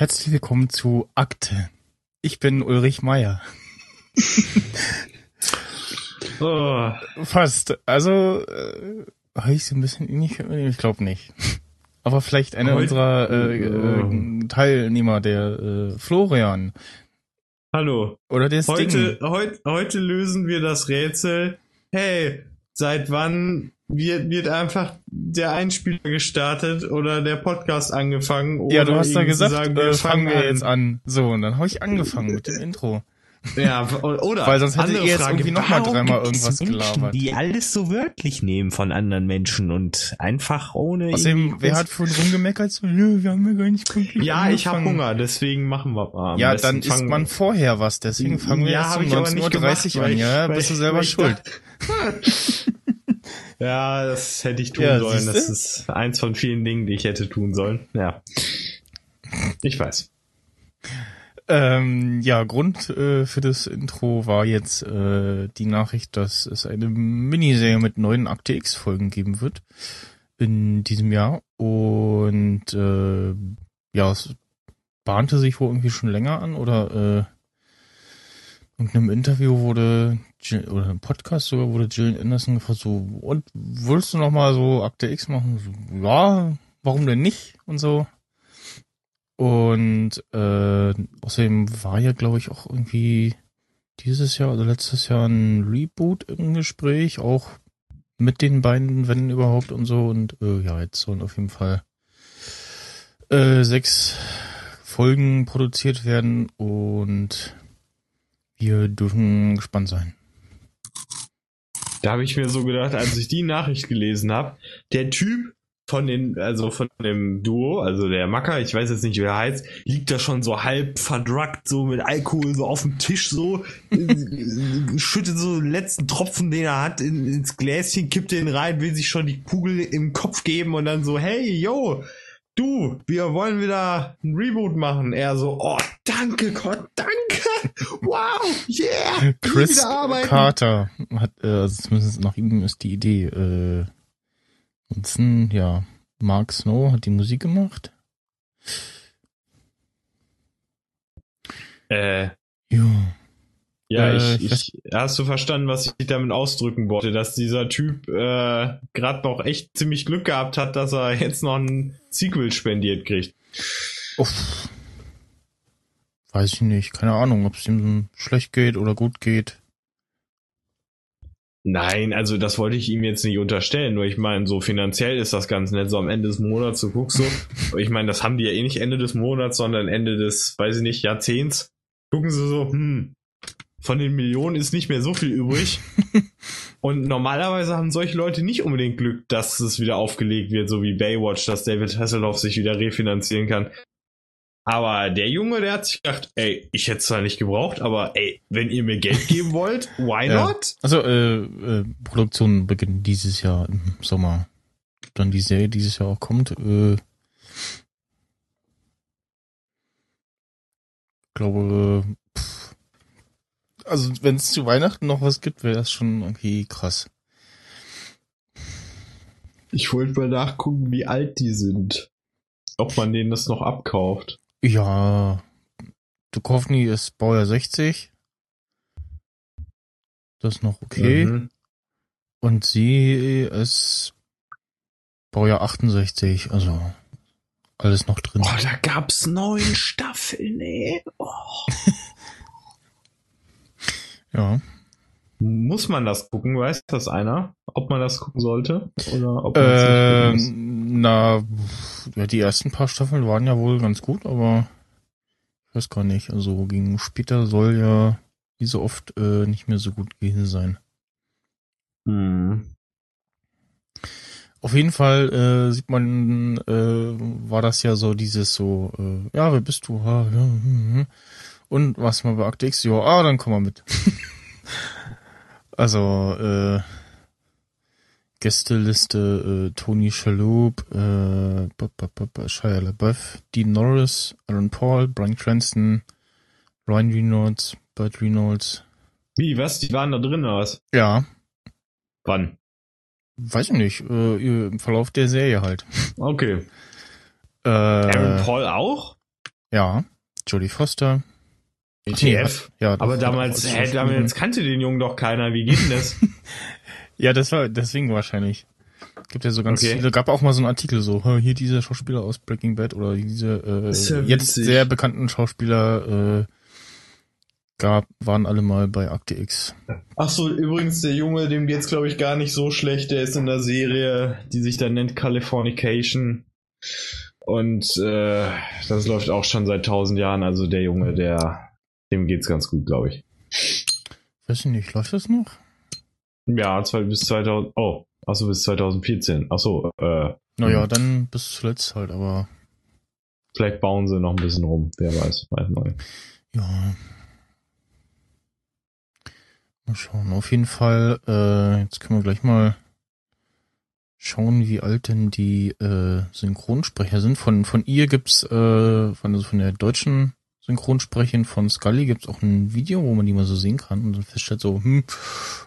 Herzlich willkommen zu Akte. Ich bin Ulrich Meier. Oh, Fast. Also, äh, habe ich so ein bisschen ähnlich? Ich glaube nicht. Aber vielleicht einer Heut- unserer äh, äh, Teilnehmer, der äh, Florian. hallo. Oder der Heute, Sting. heut, heute lösen wir das Rätsel. Hey, seit wann wird, wird einfach der Einspieler gestartet oder der Podcast angefangen? Ja, du ohne hast zu gesagt, sagen, äh, fangen wir jetzt an. So, und dann habe ich angefangen mit dem Intro. Ja, oder? Weil sonst hätte ihr jetzt Frage, irgendwie noch mal Warum dreimal irgendwas Menschen, gelabert. Die alles so wörtlich nehmen von anderen Menschen und einfach ohne. Außerdem, wer hat vorhin rumgemeckert? So, nö, wir haben ja gar nicht pünktlich Ja, ich habe angefangen. Hunger, deswegen machen wir mal. Ja, dann isst man vorher was, deswegen fangen wir Ja, hab um ich aber nicht 19.30 Uhr an. Ja, weil bist du selber schuld. Ja, das hätte ich tun Ja, sollen. siehste? Das ist eins von vielen Dingen, die ich hätte tun sollen. Ja. Ich weiß. Ähm, ja, Grund äh, für das Intro war jetzt äh, die Nachricht, dass es eine Miniserie mit neuen Akte X-Folgen geben wird in diesem Jahr. Und äh, ja, es bahnte sich wohl irgendwie schon länger an oder äh, in einem Interview wurde oder im Podcast sogar wurde Jill Anderson gefragt, so, und willst du noch mal so Akte X machen? So, ja, warum denn nicht? Und so. Und äh, außerdem war ja, glaube ich, auch irgendwie dieses Jahr oder letztes Jahr ein Reboot im Gespräch, auch mit den beiden, wenn überhaupt und so. Und äh, ja, jetzt sollen auf jeden Fall äh, sechs Folgen produziert werden und wir dürfen gespannt sein. Da habe ich mir so gedacht, als ich die Nachricht gelesen habe, der Typ von den, also von dem Duo, also der Macker, ich weiß jetzt nicht, wie er heißt, liegt da schon so halb verdruckt, so mit Alkohol so auf dem Tisch, so, äh, schüttet so den letzten Tropfen, den er hat, in, ins Gläschen, kippt den rein, will sich schon die Kugel im Kopf geben und dann so, hey, yo, du, wir wollen wieder ein Reboot machen. Er so, oh, danke Gott, danke, wow, yeah, Chris wieder arbeiten. Carter hat, äh, also zumindest nach ihm ist die Idee, äh, ansonsten, ja, Mark Snow hat die Musik gemacht. Äh, Ja. Ja, Äh, ich, ich, hast du verstanden, was ich damit ausdrücken wollte, dass dieser Typ äh, gerade noch echt ziemlich Glück gehabt hat, dass er jetzt noch ein Sequel spendiert kriegt. Uff. Weiß ich nicht. Keine Ahnung, ob es ihm schlecht geht oder gut geht. Nein, also das wollte ich ihm jetzt nicht unterstellen, nur ich meine, so finanziell ist das ganz nett, so am Ende des Monats, du guckst so, ich meine, das haben die ja eh nicht Ende des Monats, sondern Ende des, weiß ich nicht, Jahrzehnts. Gucken sie so, hm, von den Millionen ist nicht mehr so viel übrig. Und normalerweise haben solche Leute nicht unbedingt Glück, dass es wieder aufgelegt wird, so wie Baywatch, dass David Hasselhoff sich wieder refinanzieren kann. Aber der Junge, der hat sich gedacht, ey, ich hätte es zwar nicht gebraucht, aber ey, wenn ihr mir Geld geben wollt, why Ja. not? Also, äh, äh, Produktion beginnt dieses Jahr im Sommer. Dann die Serie dieses Jahr auch kommt. Äh, glaube, pff, also wenn es zu Weihnachten noch was gibt, wäre das schon irgendwie krass. Ich wollte mal nachgucken, wie alt die sind. Ob man denen das noch abkauft. Ja, Duchovny ist Baujahr 60. Das ist noch okay. Mhm. Und sie ist Baujahr 68, also alles noch drin. Oh, da gab's neun Staffeln, ey. Oh. Ja. Muss man das gucken? Weiß das einer? Ob man das gucken sollte? Oder ob? Ähm, na, die ersten paar Staffeln waren ja wohl ganz gut, aber ich weiß gar nicht. Also gegen später soll ja wie so oft äh, nicht mehr so gut gewesen sein. Hm. Auf jeden Fall äh, sieht man, äh, war das ja so dieses so, äh, ja, wer bist du? Ah, ja, hm, hm. Und was mal bei Akte X? Ja, ah, dann komm mal mit. also, äh, Gästeliste, äh, Tony Shalhoub, äh, b- b- b- Shia LaBeouf, Dean Norris, Aaron Paul, Brian Cranston, Ryan Reynolds, Burt Reynolds. Wie, was? Die waren da drin oder was? Ja, Wann? weiß ich nicht, äh, im Verlauf der Serie halt. Okay. Äh, Aaron Paul auch? Ja, Jodie Foster. ETF. Ja, Aber damals, hä, damals kannte den Jungen doch keiner. Wie geht denn das? Ja, das war deswegen wahrscheinlich. Gibt ja so ganz Okay. viele, gab auch mal so einen Artikel so, "Hä, hier dieser Schauspieler aus Breaking Bad oder diese äh, jetzt sehr bekannten Schauspieler äh, gab, waren alle mal bei Akte X. Ach so, übrigens, der Junge, dem geht's, glaube ich, gar nicht so schlecht. Der ist in der Serie, die sich dann nennt Californication. Und äh, das läuft auch schon seit tausend Jahren. Also der Junge, der, dem geht's ganz gut, glaube ich. Weiß ich nicht, läuft das noch? Ja, zwei, bis 2000. Oh, ach so, bis 2014. Ach so, äh, Naja, Hm. dann bis zuletzt halt, aber vielleicht bauen sie noch ein bisschen rum. Wer weiß, weiß nicht. ja. Mal schauen. Auf jeden Fall, äh, jetzt können wir gleich mal schauen, wie alt denn die äh, Synchronsprecher sind. Von von ihr gibt's äh, von also von der deutschen Synchronsprecherin von Scully gibt's auch ein Video, wo man die mal so sehen kann und dann feststellt so, hm,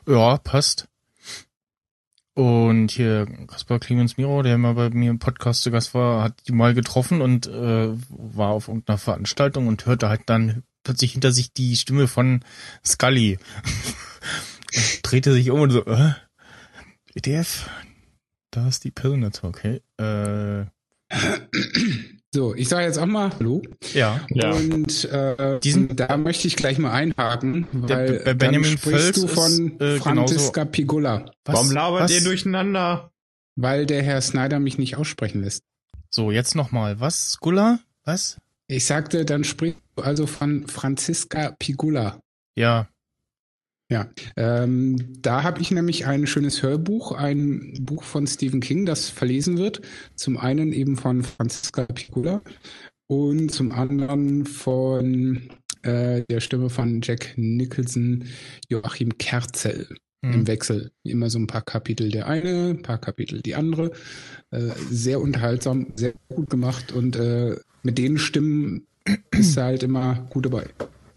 ja, passt. Und hier Kaspar Clemens Miro, der mal bei mir im Podcast zu Gast war, hat die mal getroffen und äh, war auf irgendeiner Veranstaltung und hörte halt dann plötzlich hinter sich die Stimme von Scully. drehte sich um und so, äh, ETF, da ist die Person dazu, okay. Äh, So, ich sage jetzt auch mal Hallo. ja. Ja. Und äh, Diesen- da möchte ich gleich mal einhaken, Der weil Be- Benjamin dann sprichst Völz du von ist, äh, Franziska Pigula, Was, Warum labert was? ihr durcheinander? weil der Herr Snyder mich nicht aussprechen lässt. So, jetzt nochmal. Was? Skulla? Was? Ich sagte, dann sprichst du also von Franziska Pigula. Ja. Ähm, da habe ich nämlich ein schönes Hörbuch, ein Buch von Stephen King, das verlesen wird. Zum einen eben von Franziska Pigula und zum anderen von äh, der Stimme von Jack Nicholson, Joachim Kerzel im Hm. Wechsel. Immer so ein paar Kapitel der eine, ein paar Kapitel die andere. Äh, sehr unterhaltsam, sehr gut gemacht und äh, mit den Stimmen ist er halt immer gut dabei.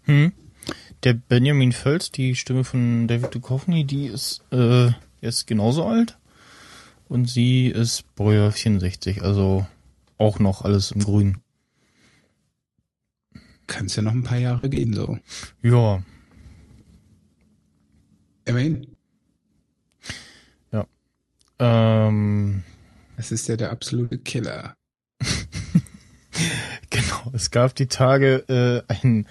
Hm. Der Benjamin Völz, die Stimme von David Duchovny, die ist, äh, ist genauso alt. Und sie ist Baujahr 64, also auch noch alles im Grün. Kann es ja noch ein paar Jahre gehen, so. Ja. Immerhin. Ähm, Das ist ja der absolute Killer. genau. Es gab die Tage äh, einen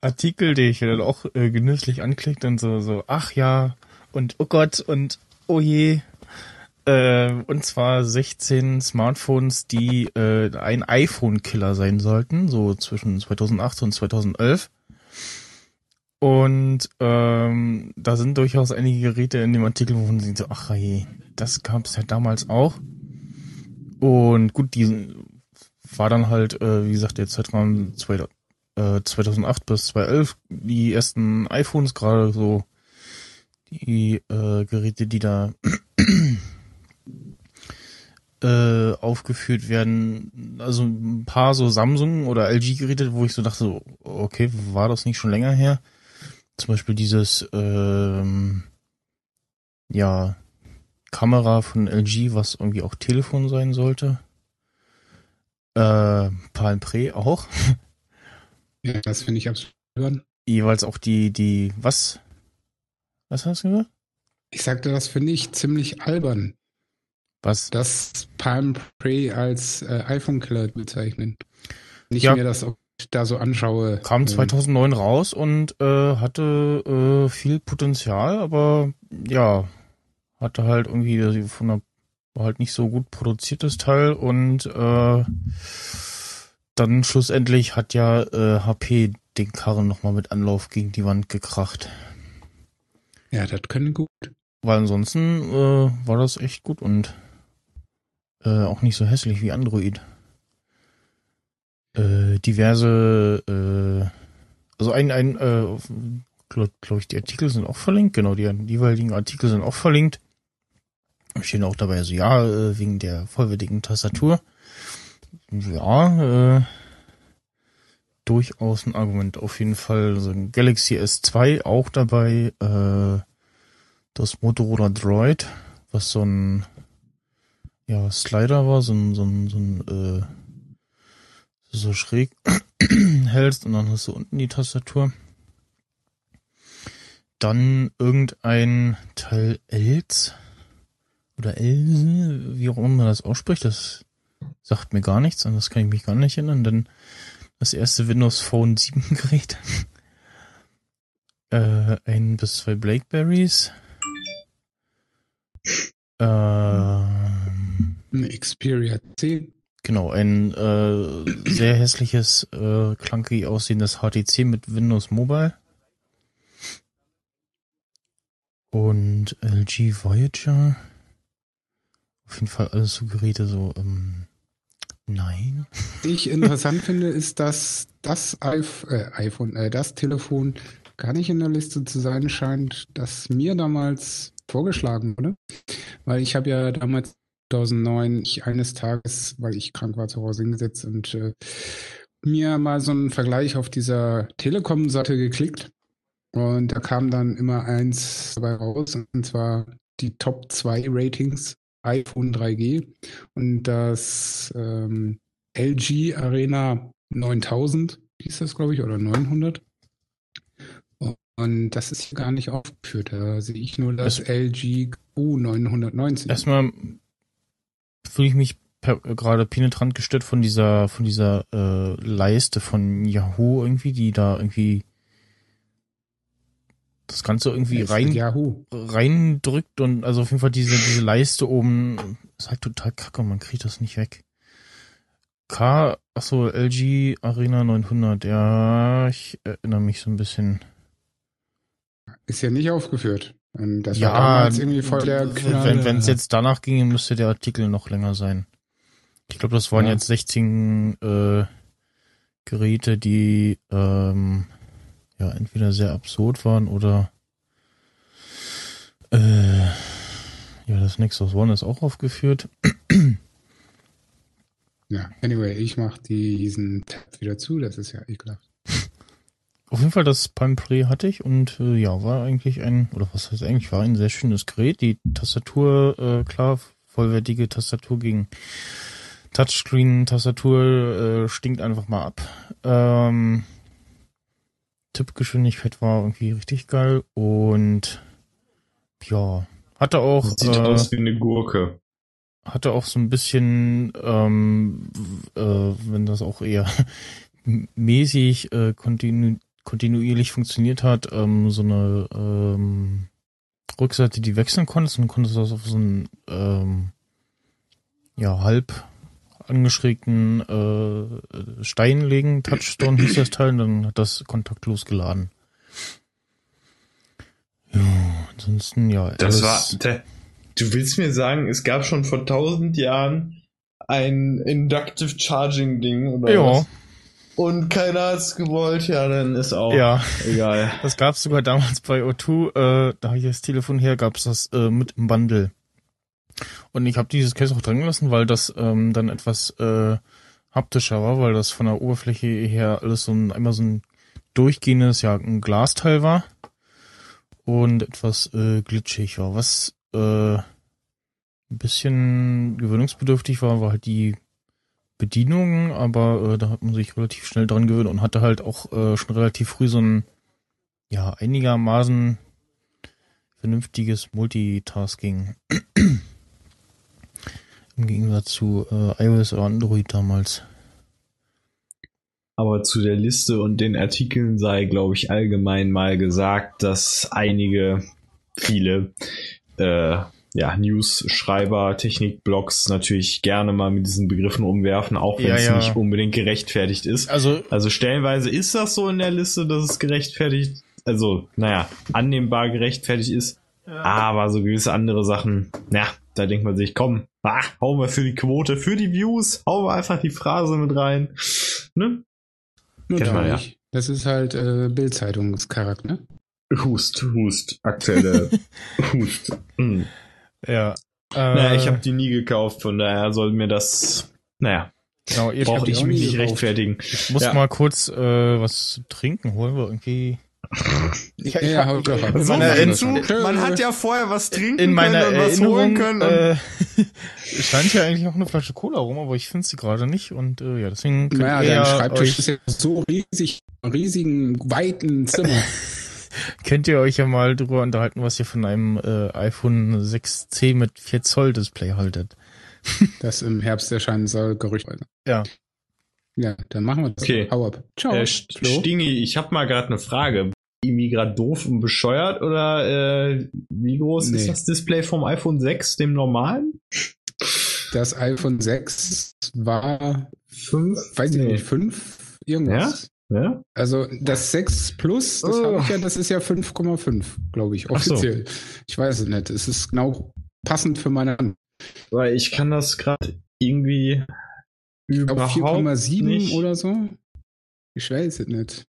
Artikel, den ich dann auch äh, genüsslich anklickt und so, so, ach ja, und oh Gott, und oh je. Äh, und zwar 16 Smartphones, die äh, ein iPhone-Killer sein sollten, so zwischen 2008 und 2011. Und ähm, da sind durchaus einige Geräte in dem Artikel, wo man sieht, so, ach je, das gab es ja damals auch. Und gut, die war dann halt, äh, wie gesagt, der Zeitraum zwei, äh, 2008 bis 2011 die ersten iPhones, gerade so die äh, Geräte, die da äh, aufgeführt werden. Also ein paar so Samsung oder LG-Geräte, wo ich so dachte, okay, war das nicht schon länger her? Zum Beispiel dieses ähm, ja Kamera von LG, was irgendwie auch Telefon sein sollte. Äh, Palm Pre auch. Ja, das finde ich absolut. Jeweils auch die, die, was? Was hast du gesagt? Ich sagte, das finde ich ziemlich albern, Was? das Palm Pre als äh, iPhone-Killer bezeichnen. Ich Ja. mir das auch da so anschaue. Kam ähm, 2009 raus und äh, hatte äh, viel Potenzial, aber ja, hatte halt irgendwie von der war halt nicht so gut produziertes Teil und äh, dann schlussendlich hat ja äh, HP den Karren nochmal mit Anlauf gegen die Wand gekracht. Ja, das können gut. Weil ansonsten äh, war das echt gut und äh, auch nicht so hässlich wie Android. Äh, diverse, äh, also ein, ein, äh, glaube glaub ich, die Artikel sind auch verlinkt, genau, die, die jeweiligen Artikel sind auch verlinkt. Stehen auch dabei, also ja, äh, wegen der vollwertigen Tastatur. Ja, äh, durchaus ein Argument. Auf jeden Fall so ein Galaxy S2 auch dabei, äh, das Motorola Droid, was so ein ja, Slider war, so ein, so ein, so ein äh, so schräg hältst und dann hast du unten die Tastatur. Dann irgendein Teil Els oder Else, wie auch immer man das ausspricht, das sagt mir gar nichts, an das kann ich mich gar nicht erinnern. Dann das erste Windows Phone 7 Gerät. äh, ein bis zwei Blackberries. Ähm, Ein Xperia 10. Genau, ein äh, sehr hässliches, äh, clunky aussehendes HTC mit Windows Mobile. Und LG Voyager. Auf jeden Fall alles so Geräte so, ähm, nein. Was ich interessant finde, ist, dass das äh, iPhone, äh, das Telefon gar nicht in der Liste zu sein scheint, das mir damals vorgeschlagen wurde. Weil ich habe ja damals 2009 ich eines Tages, weil ich krank war, zu Hause hingesetzt und äh, mir mal so einen Vergleich auf dieser Telekom-Seite geklickt. Und da kam dann immer eins dabei raus, und zwar die Top 2 Ratings iPhone 3G und das ähm, LG Arena 9000, hieß das, glaube ich, oder 900. Und das ist hier gar nicht aufgeführt. Da sehe ich nur das Das- LG U990. Erstmal fühle ich mich gerade penetrant gestört von dieser, von dieser äh, Leiste von Yahoo irgendwie, die da irgendwie das Ganze irgendwie Das rein Yahoo. reindrückt und also auf jeden Fall diese, diese Leiste oben ist halt total kacke, man kriegt das nicht weg. K, achso, LG Arena 900, ja, ich erinnere mich so ein bisschen. Ist ja nicht aufgefürt. Und das ja, war damals irgendwie voll der wenn wenn es Knall. jetzt danach ginge, müsste der Artikel noch länger sein. Ich glaube, das waren Ja. jetzt 16 äh, Geräte, die ähm, ja entweder sehr absurd waren oder äh, ja, das Nexus One ist auch aufgeführt. Ja, anyway, ich mache diesen Tab wieder zu, das ist ja ekelhaft. Auf jeden Fall das Palm Pre hatte ich und äh, ja, war eigentlich ein, oder was heißt eigentlich, war ein sehr schönes Gerät. Die Tastatur, äh, klar, vollwertige Tastatur gegen Touchscreen-Tastatur äh, stinkt einfach mal ab. Ähm, Tippgeschwindigkeit war irgendwie richtig geil und ja, hatte auch Sieht äh, aus wie eine Gurke. hatte auch so ein bisschen, ähm, äh, wenn das auch eher mäßig äh, kontinu kontinuierlich funktioniert hat, ähm, so eine ähm, Rückseite, die wechseln konntest und konntest das auf so einen ähm, ja halb angeschrägten äh, Stein legen. Touchstone hieß das Teil und dann hat das kontaktlos geladen. Ja, ansonsten ja. Das war. Der, du willst mir sagen, es gab schon vor tausend Jahren ein Inductive Charging Ding oder ja, was? Und keiner hat's gewollt, ja, dann ist auch ja. egal. Das gab's sogar damals bei O2, äh, da habe ich das Telefon her, gab's das äh, mit im Bundle. Und ich habe dieses Case auch dran gelassen, weil das ähm, dann etwas äh, haptischer war, weil das von der Oberfläche her alles so ein, einmal so ein durchgehendes, ja, ein Glasteil war und etwas äh, glitschig war. Was äh, ein bisschen gewöhnungsbedürftig war, war halt die Bedienung, aber äh, da hat man sich relativ schnell dran gewöhnt und hatte halt auch äh, schon relativ früh so ein ja einigermaßen vernünftiges Multitasking. Im Gegensatz zu äh, iOS oder Android damals. Aber zu der Liste und den Artikeln sei, glaube ich, allgemein mal gesagt, dass einige, viele, äh, ja, News-Schreiber, Technikblogs natürlich gerne mal mit diesen Begriffen umwerfen, auch wenn Ja, es ja. nicht unbedingt gerechtfertigt ist. Also Also stellenweise ist das so in der Liste, dass es gerechtfertigt, also, naja, annehmbar gerechtfertigt ist. Aber so gewisse andere Sachen, na, da denkt man sich, komm, ah, hauen wir für die Quote, für die Views, hauen wir einfach die Phrase mit rein. Ne? Da man ja. Das ist halt äh, Bildzeitungscharakter, ne? Hust, Hust, aktuelle Hust. Hm. ja. Äh, Naja, ich habe die nie gekauft, von daher soll mir das, naja, genau, ihr ich mich nicht gekauft. rechtfertigen. ich muss ja. mal kurz äh, was trinken holen, weil irgendwie Ich, Ja, ja, hau doch ab. in So meiner, viel in, zu. Man hat ja vorher was trinken in meiner können und was holen können. äh, stand ja eigentlich auch eine Flasche Cola rum, aber ich finde sie gerade nicht und äh, ja, deswegen könnt Naja, ihr dein ja Schreibtisch euch, ist ja so riesig, riesigen, weiten Zimmer. könnt ihr euch ja mal drüber unterhalten, was ihr von einem äh, iPhone 6C mit 4 Zoll Display haltet. das im Herbst erscheinen soll, Gerücht. Ja. Ja, dann machen wir das. Okay. Hau ab. Ciao. Äh. Stingi, ich habe mal gerade eine Frage. Irgendwie gerade doof und bescheuert oder äh, wie groß Nee. ist das Display vom iPhone 6, dem normalen? Das iPhone 6 war, Fünf? weiß ich Nee. nicht, 5 irgendwas. Ja? Also das 6 Plus, das Oh. habe ich ja, das ist ja 5,5, glaube ich, Ach so. offiziell. Ich weiß es nicht. Es ist genau passend für meine Hand. Weil ich kann das gerade irgendwie überhaupt 4,7 nicht. oder so. Ich weiß es nicht.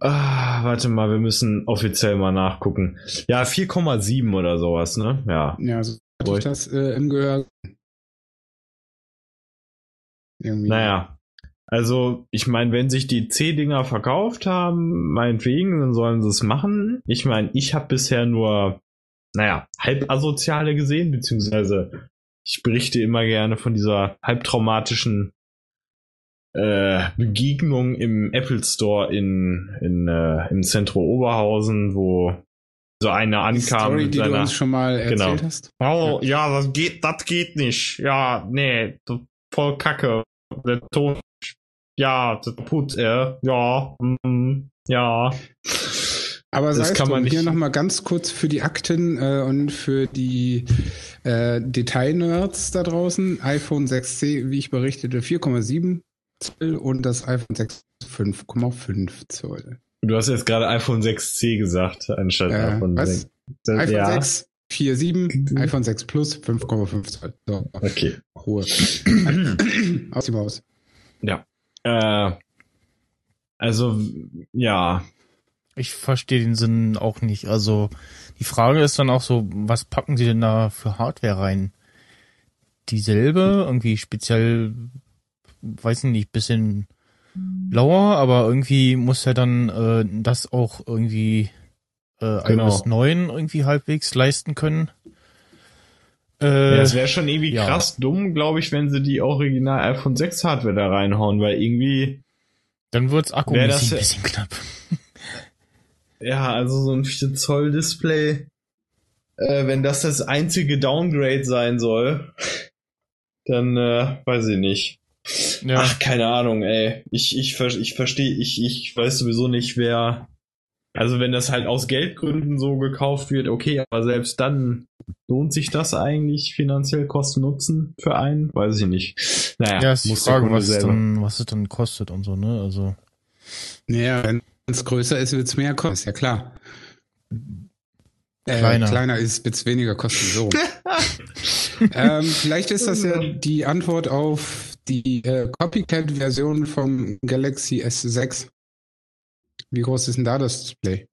Ah, warte mal, wir müssen offiziell mal nachgucken. Ja, 4,7 oder sowas, ne? Ja. Ja, so hatte Boah, ich das äh, im Gehör. Irgendwie. Naja. Also, ich meine, wenn sich die C-Dinger verkauft haben, meinetwegen, dann sollen sie es machen. Ich meine, ich habe bisher nur, naja, halbasoziale gesehen, beziehungsweise ich berichte immer gerne von dieser halbtraumatischen Begegnung im Apple Store in, in äh, im Zentrum Oberhausen, wo so einer die ankam Story, mit die du seiner uns schon mal erzählt Genau. hast. Oh, ja, das geht, das geht nicht. Ja, nee, voll kacke. Der Ton, ja, das put er, ja, mm, ja. Aber Das kann man drum, hier nochmal ganz kurz für die Akten äh, und für die äh, Detail-Nerds da draußen. iPhone 6C, wie ich berichtete, 4,7 Zoll und das iPhone 6 5,5 Zoll. Du hast jetzt gerade iPhone 6C gesagt, anstatt Äh, iPhone was? 6. Das, iPhone ja, 6, 4,7, iPhone 6 Plus, 5,5 Zoll. So, okay. Ruhe. Aus dem Haus. Äh, also, ja, Ich verstehe den Sinn auch nicht. Also die Frage ist dann auch so, was packen sie denn da für Hardware rein? Dieselbe, irgendwie speziell, weiß ich nicht, bisschen lauer, aber irgendwie muss ja dann äh, das auch irgendwie äh, Genau. iOS 9 irgendwie halbwegs leisten können. Äh, Ja, es wäre schon irgendwie ja. krass dumm, glaube ich, wenn sie die Original iPhone 6 Hardware da reinhauen, weil irgendwie, dann wird's akku ein bisschen, bisschen knapp. ja, also so ein 4 Zoll Display, äh, wenn das das einzige Downgrade sein soll, dann äh, weiß ich nicht. Ja. Ach, keine Ahnung, ey. Ich, ich, ich verstehe, ich, ich weiß sowieso nicht, wer. Also wenn das halt aus Geldgründen so gekauft wird, okay, aber selbst dann lohnt sich das eigentlich finanziell Kosten Nutzen für einen? Weiß ich nicht. Naja, Ja, ist die muss der Frage, was selber. dann, was es dann kostet und so, ne? Also, Naja, wenn es größer ist, wird es mehr kosten, ist ja klar. Äh, Kleiner. kleiner ist, wird es weniger kosten. So. ähm, vielleicht ist das ja die Antwort auf die äh, Copycat-Version vom Galaxy S6. Wie groß ist denn da das Display?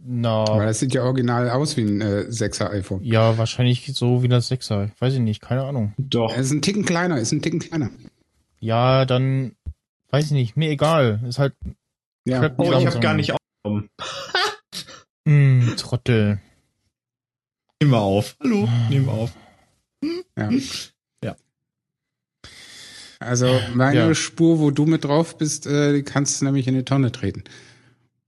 na, Weil das sieht ja original aus wie ein äh, 6er iPhone. ja, wahrscheinlich so wie das 6er. Weiß ich nicht, keine Ahnung. Doch. Es ist ein Ticken kleiner, ist ein Ticken kleiner. Ja, dann, weiß ich nicht, mir egal. Ist halt, Ja. Crap- Oh, ich habe gar nicht aufgenommen. mh, Trottel. Nehmen wir auf. Hallo, nehmen wir auf. ja. Also meine Ja. Spur, wo du mit drauf bist, äh, kannst du nämlich in die Tonne treten.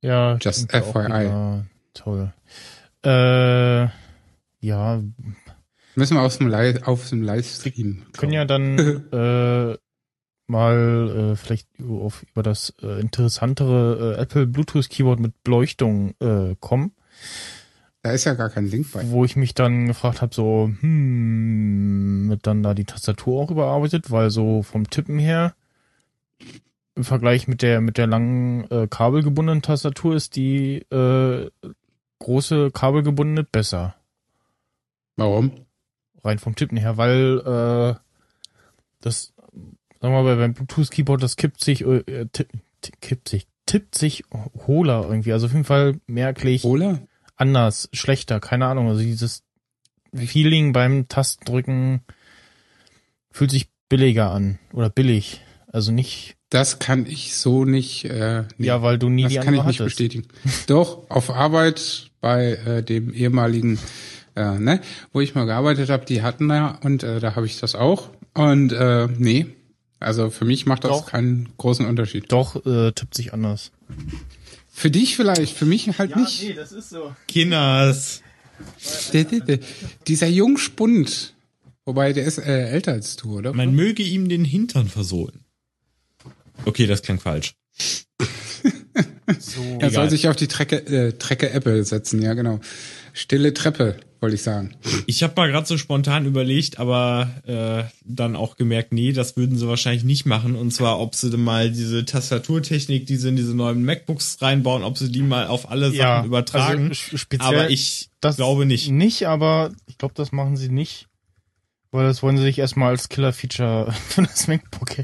Ja, Just FYI. Toll. Äh, ja, Müssen wir auf dem, Li auf dem Livestream. können ja dann äh, mal äh, vielleicht über, auf, über das äh, interessantere äh, Apple Bluetooth Keyboard mit Beleuchtung äh, kommen, Da ist ja gar kein Link bei. wo ich mich dann gefragt habe, so, hm, wird dann da die Tastatur auch überarbeitet, weil so vom Tippen her im Vergleich mit der mit der langen äh, kabelgebundenen Tastatur ist die äh, große kabelgebundene besser. Warum? rein vom Tippen her, weil äh, das, sagen wir mal, beim Bluetooth-Keyboard, das kippt sich, äh, tipp, tipp, kippt sich, tippt sich hohler irgendwie. Also auf jeden Fall merklich Ola? Anders, schlechter, keine Ahnung. Also dieses Feeling beim Tastendrücken fühlt sich billiger an oder billig. Also nicht Das kann ich so nicht. Äh, nee. Ja, weil du nie das die kann ich nicht hattest. bestätigen. Doch auf Arbeit bei äh, dem ehemaligen, äh, ne, wo ich mal gearbeitet habe, die hatten da und äh, da habe ich das auch. Und äh, nee, also für mich macht das Doch. keinen großen Unterschied. Doch, äh, tippt sich anders. Für dich vielleicht, für mich halt nicht. das ist so. Kinders. Der, der, der, dieser Jungspund, wobei der ist äh, älter als du, oder? Man möge ihm den Hintern versohlen. Okay, das klang falsch. So. er soll egal. sich auf die Trecke, äh, Trecke Apple setzen, ja genau. Stille Treppe, wollte ich sagen. Ich habe mal gerade so spontan überlegt, aber äh, dann auch gemerkt, nee, das würden sie wahrscheinlich nicht machen. Und zwar, ob sie mal diese Tastaturtechnik, die sie in diese neuen MacBooks reinbauen, ob sie die mal auf alle Sachen übertragen. Also speziell aber ich das glaube nicht. Nicht, aber ich glaube, das machen sie nicht. Weil das wollen sie sich erstmal als Killer-Feature für das MacBook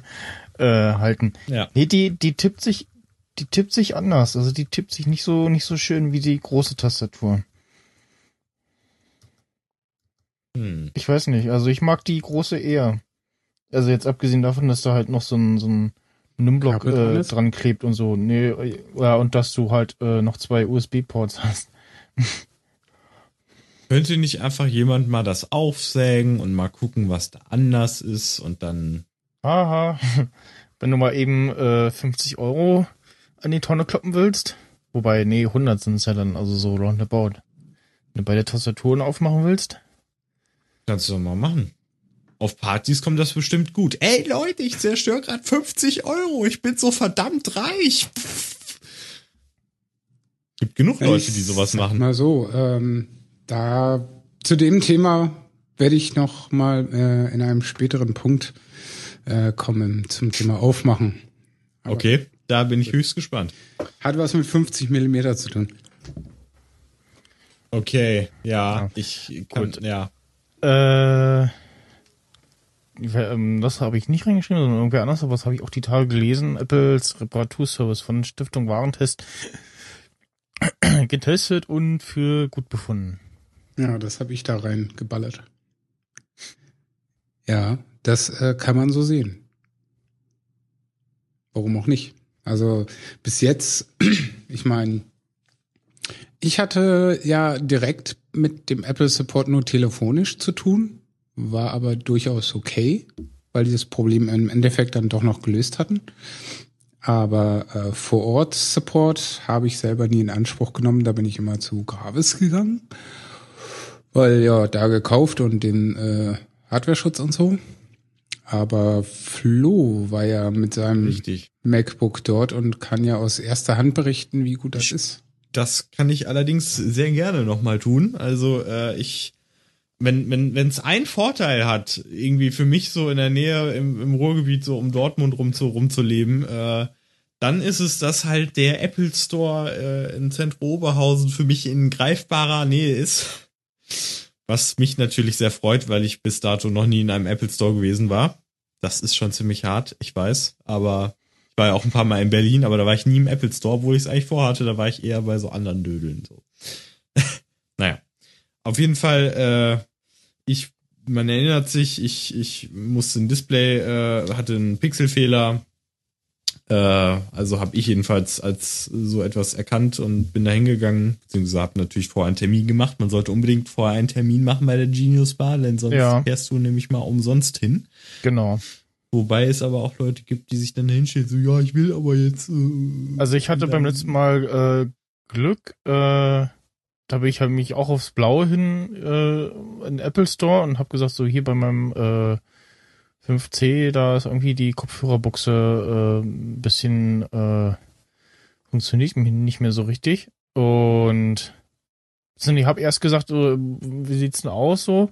äh, halten. Ja. Nee, die, die tippt sich, die tippt sich anders. Also die tippt sich nicht so, nicht so schön wie die große Tastatur. Hm. Ich weiß nicht. Also ich mag die große eher. Also jetzt abgesehen davon, dass da halt noch so ein, so ein Nimblock äh, dran klebt und so. Nee, ja, und dass du halt äh, noch zwei USB-Ports hast. Könnte nicht einfach jemand mal das aufsägen und mal gucken, was da anders ist und dann. Aha. Wenn du mal eben äh, 50 Euro an die Tonne kloppen willst. Wobei, nee, 100 sind es ja dann, also so roundabout. Wenn du beide Tastaturen aufmachen willst. Kannst du doch mal machen. Auf Partys kommt das bestimmt gut. Ey Leute, ich zerstöre gerade 50 Euro. Ich bin so verdammt reich. Pff. Gibt genug Leute, die sowas machen. Mal so, ähm, da zu dem Thema werde ich noch mal äh, in einem späteren Punkt äh, kommen zum Thema Aufmachen. Aber Okay, da bin ich höchst gespannt. Hat was mit 50 Millimeter zu tun. Okay, ja, Ja. ich kann, Gut. ja. Äh, wer, ähm, das habe ich nicht reingeschrieben, sondern irgendwer anders, aber das habe ich auch die Tage gelesen. Apples Reparaturservice von Stiftung Warentest getestet und für gut befunden. Ja, das habe ich da rein geballert. Ja, das äh, kann man so sehen. Warum auch nicht? Also bis jetzt, ich meine, ich hatte ja direkt mit dem Apple Support nur telefonisch zu tun, war aber durchaus okay, weil die das Problem im Endeffekt dann doch noch gelöst hatten. Aber äh, vor Ort Support habe ich selber nie in Anspruch genommen. Da bin ich immer zu Gravis gegangen, weil ja da gekauft und den äh, Hardware-Schutz und so. Aber Flo war ja mit seinem Richtig. MacBook dort und kann ja aus erster Hand berichten, wie gut das Ich- ist. Das kann ich allerdings sehr gerne nochmal tun. Also äh, ich, wenn wenn wenn es einen Vorteil hat, irgendwie für mich so in der Nähe im, im Ruhrgebiet so um Dortmund rum zu rumzuleben, äh, dann ist es, dass halt der Apple Store äh, in Zentrum Oberhausen für mich in greifbarer Nähe ist. Was mich natürlich sehr freut, weil ich bis dato noch nie in einem Apple Store gewesen war. Das ist schon ziemlich hart, ich weiß, aber ich war ja auch ein paar Mal in Berlin, aber da war ich nie im Apple Store, wo ich es eigentlich vorhatte. Da war ich eher bei so anderen Dödeln. So. naja. Auf jeden Fall, äh, ich, man erinnert sich, ich, ich musste ein Display, äh, hatte einen Pixelfehler. Äh, also habe ich jedenfalls als so etwas erkannt und bin da hingegangen, beziehungsweise habe natürlich vorher einen Termin gemacht. Man sollte unbedingt vorher einen Termin machen bei der Genius Bar, denn sonst Ja. fährst du nämlich mal umsonst hin. Genau. Wobei es aber auch Leute gibt, die sich dann hinstellen, so, ja, ich will aber jetzt. Äh, Also ich hatte beim letzten Mal äh, Glück, äh, da bin ich halt mich auch aufs Blaue hin äh, in den Apple Store und habe gesagt, so hier bei meinem äh, 5C, da ist irgendwie die Kopfhörerbuchse äh, ein bisschen äh, funktioniert nicht mehr so richtig. Und ich habe erst gesagt, so, wie sieht's denn aus so?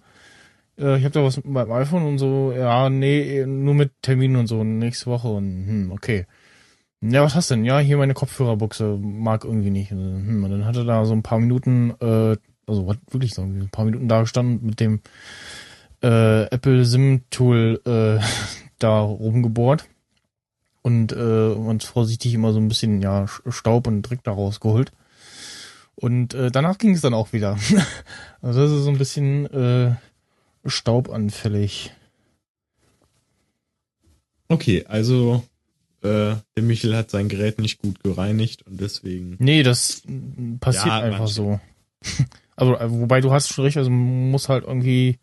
Äh, ich habe da was mit meinem iPhone und so, ja, nee, nur mit Terminen und so nächste Woche und hm, okay. Ja, was hast denn? Ja, hier meine Kopfhörerbuchse mag irgendwie nicht. Und, hm, und dann hat er da so ein paar Minuten, äh, also was, wirklich so ein paar Minuten da gestanden mit dem äh, Apple SIM Tool äh, da rumgebohrt und äh, ganz vorsichtig immer so ein bisschen ja Staub und Dreck da rausgeholt. Und äh, danach ging es dann auch wieder. also das ist so ein bisschen äh, staubanfällig. Okay, also äh, der Michel hat sein Gerät nicht gut gereinigt und deswegen. Nee, das mm, passiert Ja, einfach so. Also, äh, wobei du hast schon recht, also man muss halt irgendwie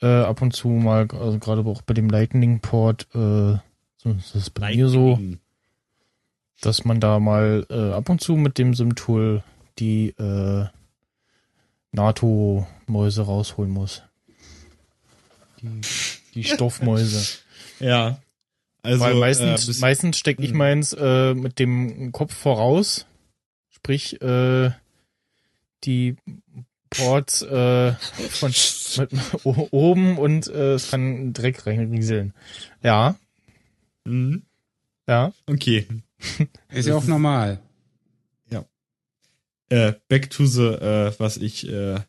äh, ab und zu mal, also gerade auch bei dem Lightning-Port, äh, so ist das bei mir so, Lightning. dass man da mal äh, ab und zu mit dem SIM-Tool die äh, NATO-Mäuse rausholen muss. Die, die Stoffmäuse. Ja. Also, Weil äh, meistens, bis- meistens stecke ich Mhm. meins äh, mit dem Kopf voraus. Sprich, äh, die Ports äh, von mit, oben und äh, es kann Dreck reinrieseln. Ja, Mhm. ja. Okay. Ist ja auch normal. Äh, back to the, äh, was ich äh,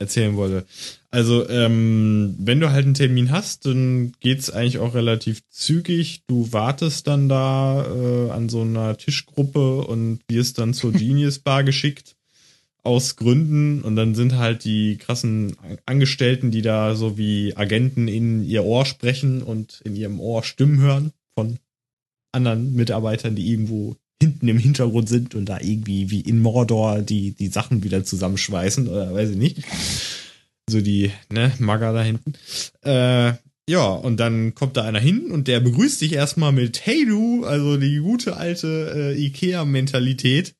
erzählen wollte. Also, ähm, wenn du halt einen Termin hast, dann geht's eigentlich auch relativ zügig. Du wartest dann da äh, an so einer Tischgruppe und wirst dann zur Genius Bar geschickt. Aus Gründen. Und dann sind halt die krassen Angestellten, die da so wie Agenten in ihr Ohr sprechen und in ihrem Ohr Stimmen hören von anderen Mitarbeitern, die irgendwo hinten im Hintergrund sind und da irgendwie wie in Mordor die, die Sachen wieder zusammenschweißen oder weiß ich nicht. So die, ne, Maga da hinten. Äh, ja, und dann kommt da einer hin und der begrüßt dich erstmal mit Hey du, also die gute alte äh, Ikea-Mentalität.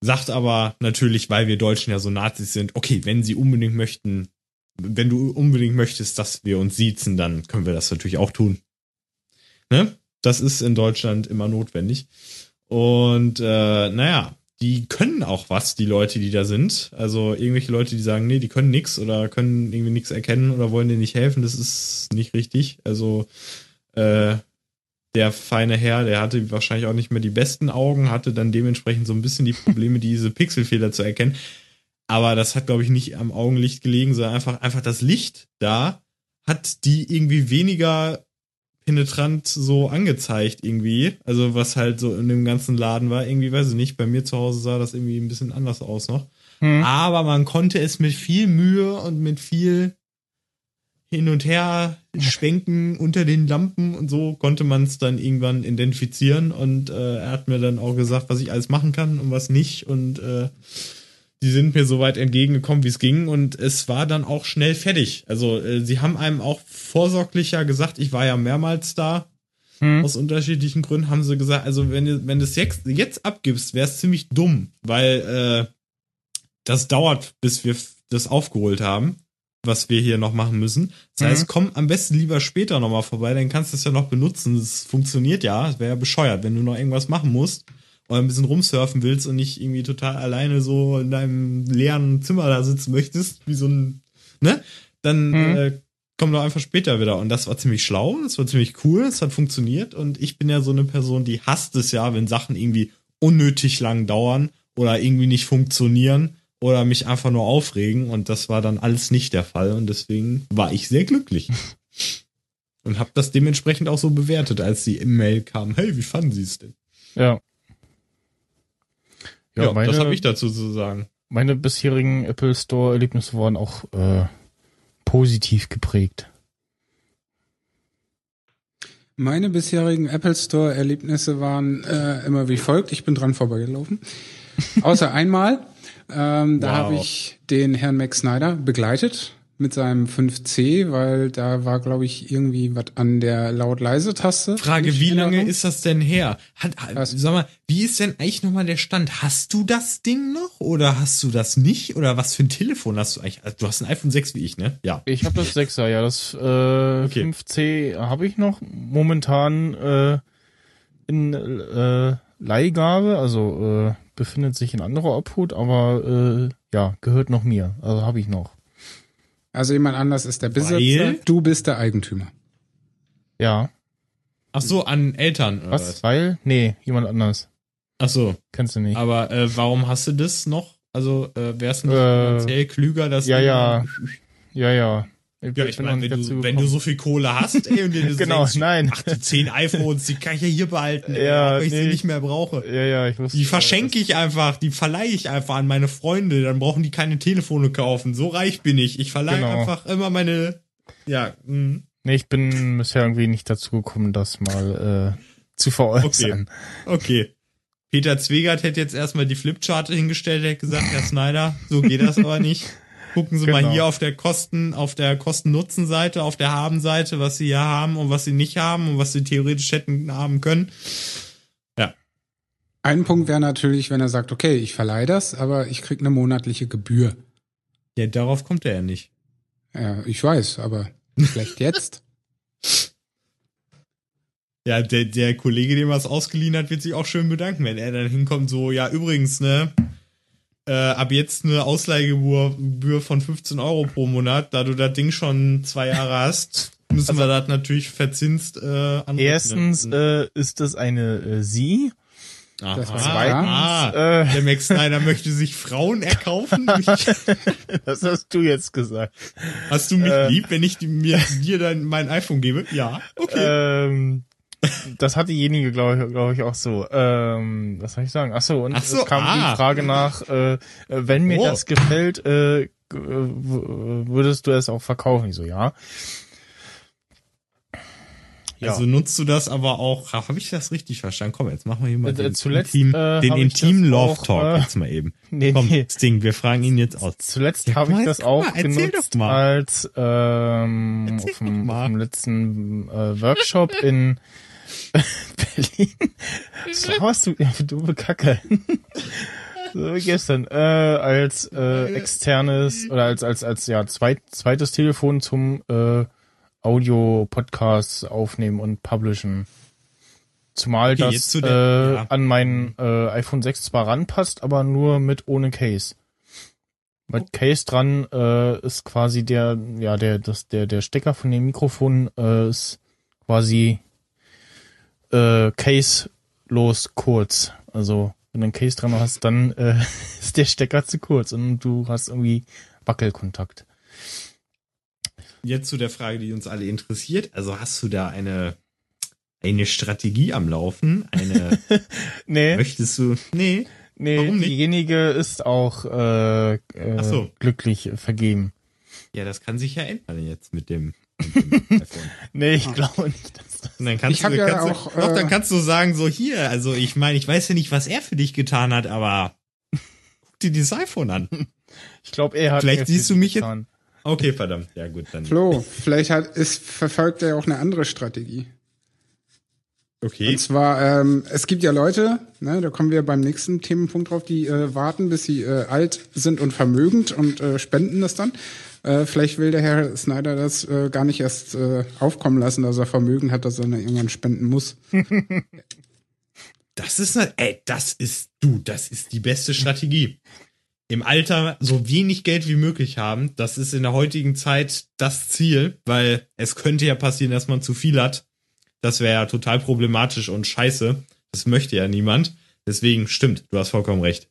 Sagt aber natürlich, weil wir Deutschen ja so Nazis sind, okay, wenn sie unbedingt möchten, wenn du unbedingt möchtest, dass wir uns siezen, dann können wir das natürlich auch tun. Ne? Das ist in Deutschland immer notwendig. Und äh, naja, die können auch was, die Leute, die da sind. Also irgendwelche Leute, die sagen, nee, die können nix oder können irgendwie nichts erkennen oder wollen dir nicht helfen, das ist nicht richtig. Also äh, der feine Herr, der hatte wahrscheinlich auch nicht mehr die besten Augen, hatte dann dementsprechend so ein bisschen die Probleme, diese Pixelfehler zu erkennen. Aber das hat, glaube ich, nicht am Augenlicht gelegen, sondern einfach, einfach das Licht da hat die irgendwie weniger penetrant so angezeigt irgendwie. Also was halt so in dem ganzen Laden war. Irgendwie, weiß ich nicht, bei mir zu Hause sah das irgendwie ein bisschen anders aus noch. Hm. Aber man konnte es mit viel Mühe und mit viel hin und her schwenken unter den Lampen und so konnte man es dann irgendwann identifizieren und äh, er hat mir dann auch gesagt, was ich alles machen kann und was nicht und äh, die sind mir so weit entgegengekommen, wie es ging und es war dann auch schnell fertig. Also äh, sie haben einem auch vorsorglicher gesagt, ich war ja mehrmals da, Hm. aus unterschiedlichen Gründen haben sie gesagt, also wenn du wenn es jetzt, jetzt abgibst, wäre es ziemlich dumm, weil äh, das dauert, bis wir das aufgeholt haben, was wir hier noch machen müssen. Das Mhm. heißt, komm am besten lieber später nochmal vorbei, dann kannst du es ja noch benutzen. Das funktioniert ja. Es wäre ja bescheuert, wenn du noch irgendwas machen musst oder ein bisschen rumsurfen willst und nicht irgendwie total alleine so in deinem leeren Zimmer da sitzen möchtest, wie so ein, ne? Dann Mhm. äh, komm doch einfach später wieder. Und das war ziemlich schlau, das war ziemlich cool, es hat funktioniert. Und ich bin ja so eine Person, die hasst es ja, wenn Sachen irgendwie unnötig lang dauern oder irgendwie nicht funktionieren oder mich einfach nur aufregen. Und das war dann alles nicht der Fall. Und deswegen war ich sehr glücklich. Und habe das dementsprechend auch so bewertet, als die E-Mail kam. Hey, wie fanden Sie es denn? Ja. Ja, Ja, meine, das habe ich dazu zu sagen. meine bisherigen Apple Store Erlebnisse waren auch äh, positiv geprägt. Meine bisherigen Apple Store Erlebnisse waren äh, immer wie folgt. Ich bin dran vorbeigelaufen. Außer einmal. Ähm, da Wow. habe ich den Herrn Max Snyder begleitet mit seinem 5C, weil da war, glaube ich, irgendwie was an der Laut-Leise-Taste. Frage, wie lange Ordnung. ist das denn her? Hat, hat, Was? sag mal, wie ist denn eigentlich nochmal der Stand? Hast du das Ding noch oder hast du das nicht? Oder was für ein Telefon hast du eigentlich? Also, Du hast ein iPhone 6 wie ich, ne? Ja. Ich habe das 6er, ja, das äh, Okay. 5C habe ich noch momentan äh, in äh, Leihgabe, also äh, befindet sich in anderer Obhut, aber äh, ja, gehört noch mir, also habe ich noch. Also jemand anders ist der Besitzer, Weil? du bist der Eigentümer. Ja, Ach so, an Eltern. oder was? Weil? Nee, jemand anders. Ach so. Kennst du nicht. Aber äh, warum hast du das noch? Also äh, wär's nicht Äh, finanziell klüger, dass ja, du- ja. Ja, ja. Ja, ich meine, wenn, du, wenn du so viel Kohle hast, ey, und dir Genau, denkst, nein. ach, die 10 iPhones, die kann ich ja hier behalten, ey, Ja, auch wenn ich sie nee. nicht mehr brauche. Ja, ja, ich wusste. Die verschenke ich einfach, die verleihe ich einfach an meine Freunde, dann brauchen die keine Telefone kaufen. So reich bin ich. Ich verleihe Genau. einfach immer meine, ja, mh. Nee, ich bin bisher irgendwie nicht dazu gekommen, das mal äh, zu veräußern. Okay. Peter Zwegert hätte jetzt erstmal die Flipchart hingestellt, hätte gesagt, Herr Snyder, so geht das aber nicht. Gucken Sie mal Genau. hier auf der Kosten, auf der Kosten-Nutzen-Seite, auf der Haben-Seite, was Sie hier haben und was Sie nicht haben und was Sie theoretisch hätten haben können. Ein Punkt wäre natürlich, wenn er sagt, okay, ich verleihe das, aber ich krieg eine monatliche Gebühr. Ja, darauf kommt er ja nicht. Ja, ich weiß, aber vielleicht jetzt. Ja, der, der Kollege, dem er es ausgeliehen hat, wird sich auch schön bedanken, wenn er dann hinkommt, so, ja, übrigens, ne, äh, ab jetzt eine Ausleihgebühr Gebühr von 15 Euro pro Monat, da du das Ding schon zwei Jahre hast, müssen wir das natürlich verzinst äh, anrechnen. Erstens äh, ist das eine äh, Sie. Aha. das war- Zweitens, Ah, äh, der Max Snyder möchte sich Frauen erkaufen. das hast du jetzt gesagt. Hast du mich Äh. lieb, wenn ich die, mir, dir dann mein iPhone gebe? Ja, okay. Ähm, das hat diejenige, glaube ich, glaube ich, auch so. Ähm, was soll ich sagen? Ach so, und Ach so, es kam ah. die Frage nach, äh, äh, wenn mir Oh. das gefällt, äh, äh, würdest du es auch verkaufen? Ich so, ja. Ja. Also nutzt du das aber auch, habe ich das richtig verstanden? Komm, jetzt machen wir hier mal Äh, den, zuletzt, intim, äh, den ich intimen Love auch, Talk äh, jetzt mal eben. nee, Komm, nee. Sting, wir fragen ihn jetzt aus. Zuletzt Ja, habe ich das auch mal, genutzt als ähm, Erzähl auf, dem, auf dem letzten äh, Workshop in Berlin. Was laberst du, ja, du dumme Kacke. so wie gestern, äh, als äh, externes oder als als als ja zweit, zweites Telefon zum äh, Audio-Podcast aufnehmen und publishen. Zumal Okay, das zu äh, ja. an mein äh, iPhone 6 zwar ranpasst, aber nur mit ohne Case. Mit Case dran äh, ist quasi der, ja, der, das, der, der Stecker von dem Mikrofon äh, ist quasi äh, case-los kurz. Also wenn du einen Case dran hast, dann äh, ist der Stecker zu kurz und du hast irgendwie Wackelkontakt. Jetzt zu der Frage, die uns alle interessiert. Also hast du da eine, eine Strategie am Laufen? Eine, Nee, möchtest du, nee, nee, warum nicht? diejenige ist auch äh, äh, so. glücklich vergeben. ja, das kann sich ja ändern jetzt mit dem, mit dem. Nee, ich glaube nicht, Und dann kannst Ich hab du, ja kannst auch, du, doch, dann äh, kannst du sagen, so hier, also ich meine, ich weiß ja nicht, was er für dich getan hat, aber guck dir dieses iPhone an. Ich glaube, er hat Vielleicht siehst du mich jetzt- getan. Okay, verdammt. Ja, gut, dann. Flo, vielleicht hat, ist, verfolgt er ja auch eine andere Strategie. Okay. Und zwar, ähm, es gibt ja Leute, ne, da kommen wir beim nächsten Themenpunkt drauf, die äh, warten, bis sie äh, alt sind und vermögend und äh, spenden das dann. Äh, vielleicht will der Herr Snyder das äh, gar nicht erst äh, aufkommen lassen, dass er Vermögen hat, dass er dann irgendwann spenden muss. Das ist, ne, ey, das ist, du, das ist die beste Strategie. Im Alter so wenig Geld wie möglich haben, das ist in der heutigen Zeit das Ziel, weil es könnte ja passieren, dass man zu viel hat. Das wäre ja total problematisch und scheiße. Das möchte ja niemand. Deswegen stimmt, du hast vollkommen recht.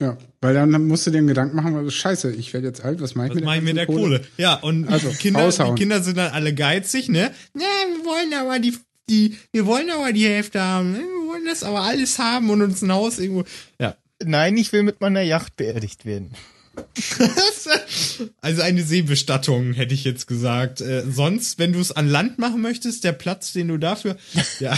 Ja, weil dann musst du dir einen Gedanken machen, also scheiße, ich werde jetzt alt, was mache ich Was mit mache ich mit der ganzen Kohle? Ja, und Also, die, Kinder, die. Kinder sind dann alle geizig, ne? Ne, wir wollen aber die, die, wir wollen aber die Hälfte haben. Ne? Wir wollen das aber alles haben und uns ein Haus irgendwo. Ja. Nein, ich will mit meiner Yacht beerdigt werden. also eine Seebestattung, hätte ich jetzt gesagt. Äh, sonst, wenn du es an Land machen möchtest, der Platz, den du dafür. Ja.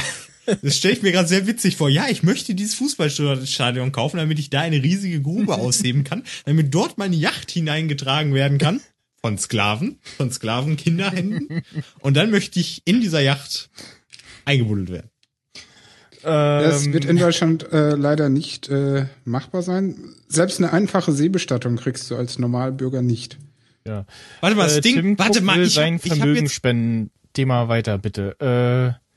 Das stelle ich mir gerade sehr witzig vor. Ja, ich möchte dieses Fußballstadion kaufen, damit ich da eine riesige Grube ausheben kann, damit dort meine Yacht hineingetragen werden kann. Von Sklaven, von Sklaven, Kinderhänden. Und dann möchte ich in dieser Yacht eingebuddelt werden. Das Ähm, wird in Deutschland äh, leider nicht äh, machbar sein. Selbst eine einfache Seebestattung kriegst du als Normalbürger nicht. ja. Warte mal, Äh, Sting, Tim warte mal, will ich sein ich hab Vermögen jetzt spenden. Thema weiter, bitte.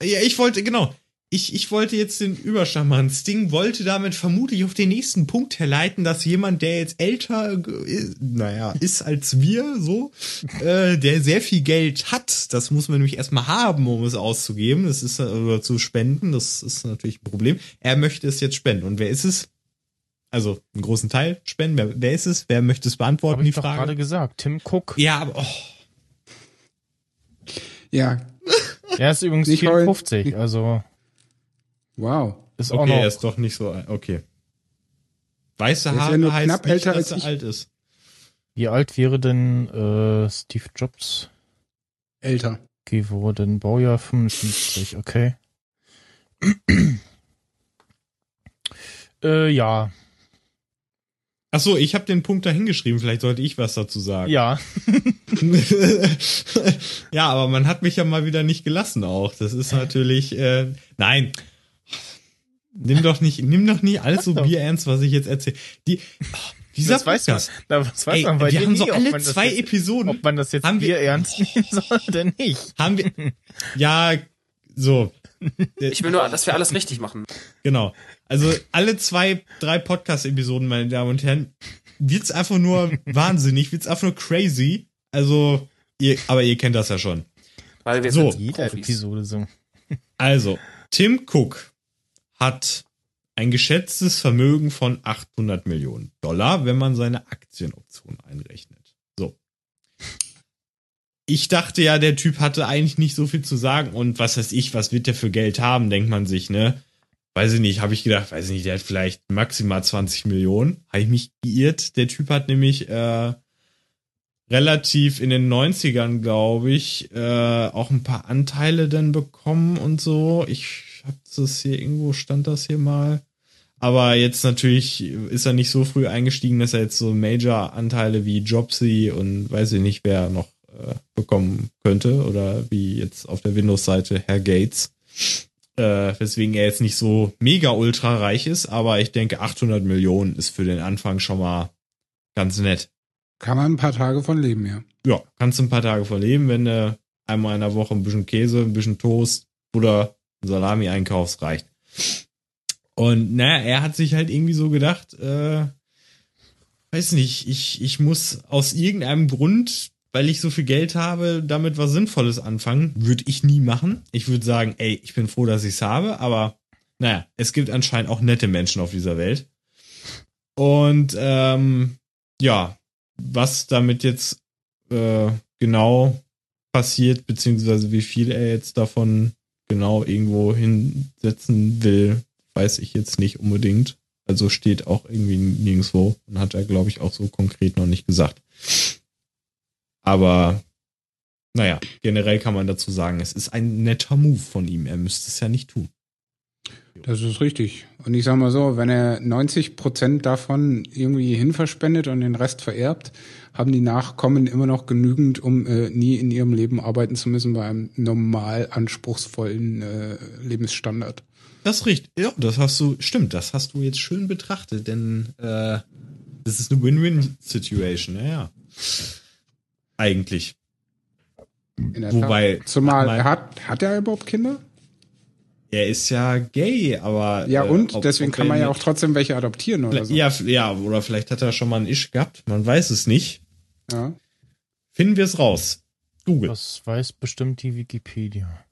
Äh, Ja, ich wollte, genau. Ich, ich wollte jetzt den Überschlag machen. Sting wollte damit vermutlich auf den nächsten Punkt herleiten, dass jemand, der jetzt älter, ist, naja, ist als wir, so, äh, der sehr viel Geld hat, das muss man nämlich erstmal haben, um es auszugeben, das ist, äh, oder zu spenden, das ist natürlich ein Problem. Er möchte es jetzt spenden. Und wer ist es? Also, einen großen Teil spenden. Wer, wer ist es? Wer möchte es beantworten, habe die ich doch Frage? gerade gesagt. Tim Cook. Ja, aber, oh, Ja, Er ist übrigens Nicht heulen. 54, also wow. ist auch okay, er ist doch nicht so, alt. okay. Weiße Er ist ja Haare nur heißt knapp nicht, älter dass als er ich. alt ist. Wie alt wäre denn äh, Steve Jobs Älter. geworden? Baujahr 55, okay. Äh, ja, Ach so, ich habe den Punkt da hingeschrieben, vielleicht sollte ich was dazu sagen. ja. ja, aber man hat mich ja mal wieder nicht gelassen auch. Das ist natürlich, äh, nein. Nimm doch nicht, nimm doch nie alles so bierernst, was ich jetzt erzähle. Die, oh, dieser das weiß man. Podcast, Na, das weiß ey, man bei wir haben so nie, alle zwei jetzt, Episoden, ob man das jetzt haben wir- Bier ernst nehmen soll oder nicht. haben wir, ja, so, Ich will nur, dass wir alles richtig machen. genau. Also alle zwei, drei Podcast-Episoden, meine Damen und Herren, wird's einfach nur wahnsinnig, wird's einfach nur crazy. Also, ihr, aber ihr kennt das ja schon. Weil wir So. sind Jede Profis. Episode so. Also, Tim Cook hat ein geschätztes Vermögen von 800 Millionen Dollar, wenn man seine Aktienoption einrechnet. So. Ich dachte ja, der Typ hatte eigentlich nicht so viel zu sagen und was weiß ich, was wird der für Geld haben, denkt man sich, ne? Weiß ich nicht, habe ich gedacht, weiß ich nicht, der hat vielleicht maximal 20 Millionen. Habe ich mich geirrt. Der Typ hat nämlich äh, relativ in den 90ern, glaube ich, äh, auch ein paar Anteile dann bekommen und so. Ich hab das hier irgendwo, stand das hier mal. Aber jetzt natürlich ist er nicht so früh eingestiegen, dass er jetzt so Major-Anteile wie Jobsy und weiß ich nicht, wer noch äh, bekommen könnte. Oder wie jetzt auf der Windows-Seite Herr Gates. Äh, weswegen er jetzt nicht so mega ultra reich ist, aber ich denke 800 Millionen ist für den Anfang schon mal ganz nett Kann man ein paar Tage von leben, ja. ja, kannst du ein paar Tage verleben, wenn du einmal in der Woche ein bisschen Käse, ein bisschen Toast oder Salami einkaufst, reicht. Und naja, er hat sich halt irgendwie so gedacht, äh, weiß nicht, ich, ich muss aus irgendeinem Grund, weil ich so viel Geld habe, damit was Sinnvolles anfangen. Würde ich nie machen. Ich würde sagen, ey, ich bin froh, dass ich es habe, aber naja, es gibt anscheinend auch nette Menschen auf dieser Welt. Und ähm, ja, was damit jetzt äh, genau passiert, beziehungsweise wie viel er jetzt davon genau irgendwo hinsetzen will, weiß ich jetzt nicht unbedingt. Also steht auch irgendwie nirgendwo und hat er, glaube ich, auch so konkret noch nicht gesagt. Aber naja, generell kann man dazu sagen, es ist ein netter Move von ihm. Er müsste es ja nicht tun. Das ist richtig. Und ich sag mal so, wenn er 90 Prozent davon irgendwie hinverspendet und den Rest vererbt, haben die Nachkommen immer noch genügend, um äh, nie in ihrem Leben arbeiten zu müssen bei einem normal anspruchsvollen äh, Lebensstandard. Das richtig. Ja, das hast du, stimmt, das hast du jetzt schön betrachtet, denn äh, das ist eine Win-Win-Situation, ja, ja. Eigentlich. Wobei, Tat. Zumal mal- er hat, hat er überhaupt Kinder? Er ist ja gay, aber. Ja, äh, und ob- deswegen ob kann man ja auch trotzdem welche adoptieren oder so. Ja, ja, oder vielleicht hat er schon mal einen Isch gehabt. Man weiß es nicht. Ja. Finden wir es raus. Google. Das weiß bestimmt die Wikipedia.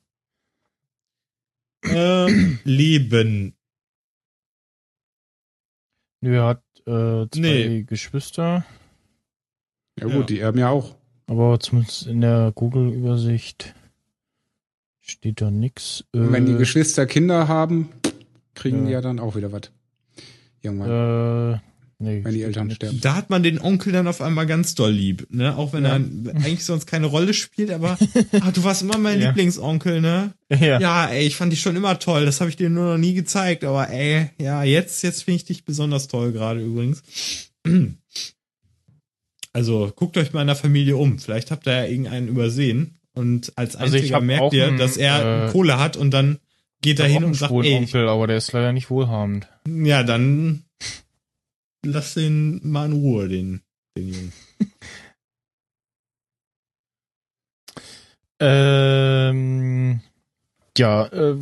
Ähm, Leben. Nö, er hat äh, zwei Nee. Geschwister, Ja gut, Ja. die erben ja auch. aber zumindest in der Google-Übersicht steht da nix. Und wenn die Äh, Geschwister Kinder haben, kriegen Ja. die ja dann auch wieder was. Irgendwann. äh, nee, Wenn die Eltern sterben. Da hat man den Onkel dann auf einmal ganz doll lieb, ne? Auch wenn Ja. er eigentlich sonst keine Rolle spielt, aber ah, du warst immer mein Ja. Lieblingsonkel, ne? Ja. Ja, ey, ich fand dich schon immer toll. Das habe ich dir nur noch nie gezeigt, aber ey, ja, jetzt, jetzt finde ich dich besonders toll gerade übrigens. Also guckt euch mal in der Familie um. Vielleicht habt ihr ja irgendeinen übersehen und als Also einziger hab merkt ihr, einen, dass er äh, Kohle hat und dann geht er hin und sagt, ey, Onkel, aber der ist leider nicht wohlhabend. ja, dann lass den mal in Ruhe, den, den Jungen. Ähm, ja, äh,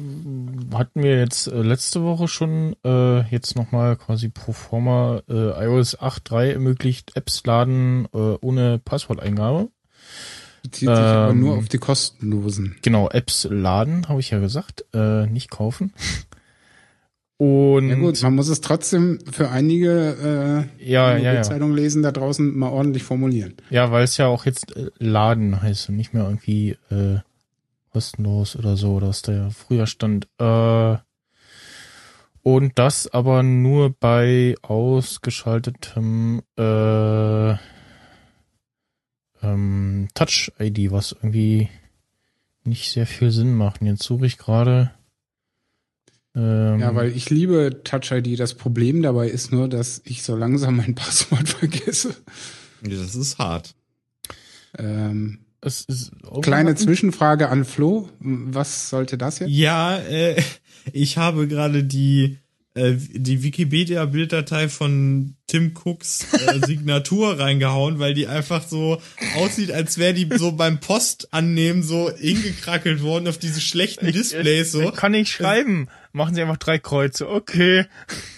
hatten wir jetzt äh, letzte Woche schon äh, jetzt nochmal quasi pro forma äh, iOS 8.3 ermöglicht Apps laden äh, ohne Passworteingabe. Bezieht sich aber ähm, nur auf die kostenlosen. Genau, Apps laden, habe ich ja gesagt, äh, nicht kaufen. Und Ja gut, man muss es trotzdem für einige äh, ja, ja, ja. Zeitung lesen da draußen mal ordentlich formulieren. Ja, weil es ja auch jetzt äh, Laden heißt und nicht mehr irgendwie äh, kostenlos oder so, dass da ja früher stand. Äh, und das aber nur bei ausgeschaltetem äh, ähm, Touch-ID, was irgendwie nicht sehr viel Sinn macht. Und jetzt suche ich gerade. Ähm, Ja, weil ich liebe Touch ID. Das Problem dabei ist nur, dass ich so langsam mein Passwort vergesse. Das ist hart. Ähm, es ist kleine Zwischenfrage an Flo. Was sollte das jetzt? Ja, äh, ich habe gerade die äh, die Wikipedia-Bilddatei von Tim Cooks äh, Signatur reingehauen, weil die einfach so aussieht, als wäre die so beim Post annehmen so hingekrackelt worden auf diese schlechten Displays so. Ich kann nicht schreiben. Machen Sie einfach drei Kreuze. Okay.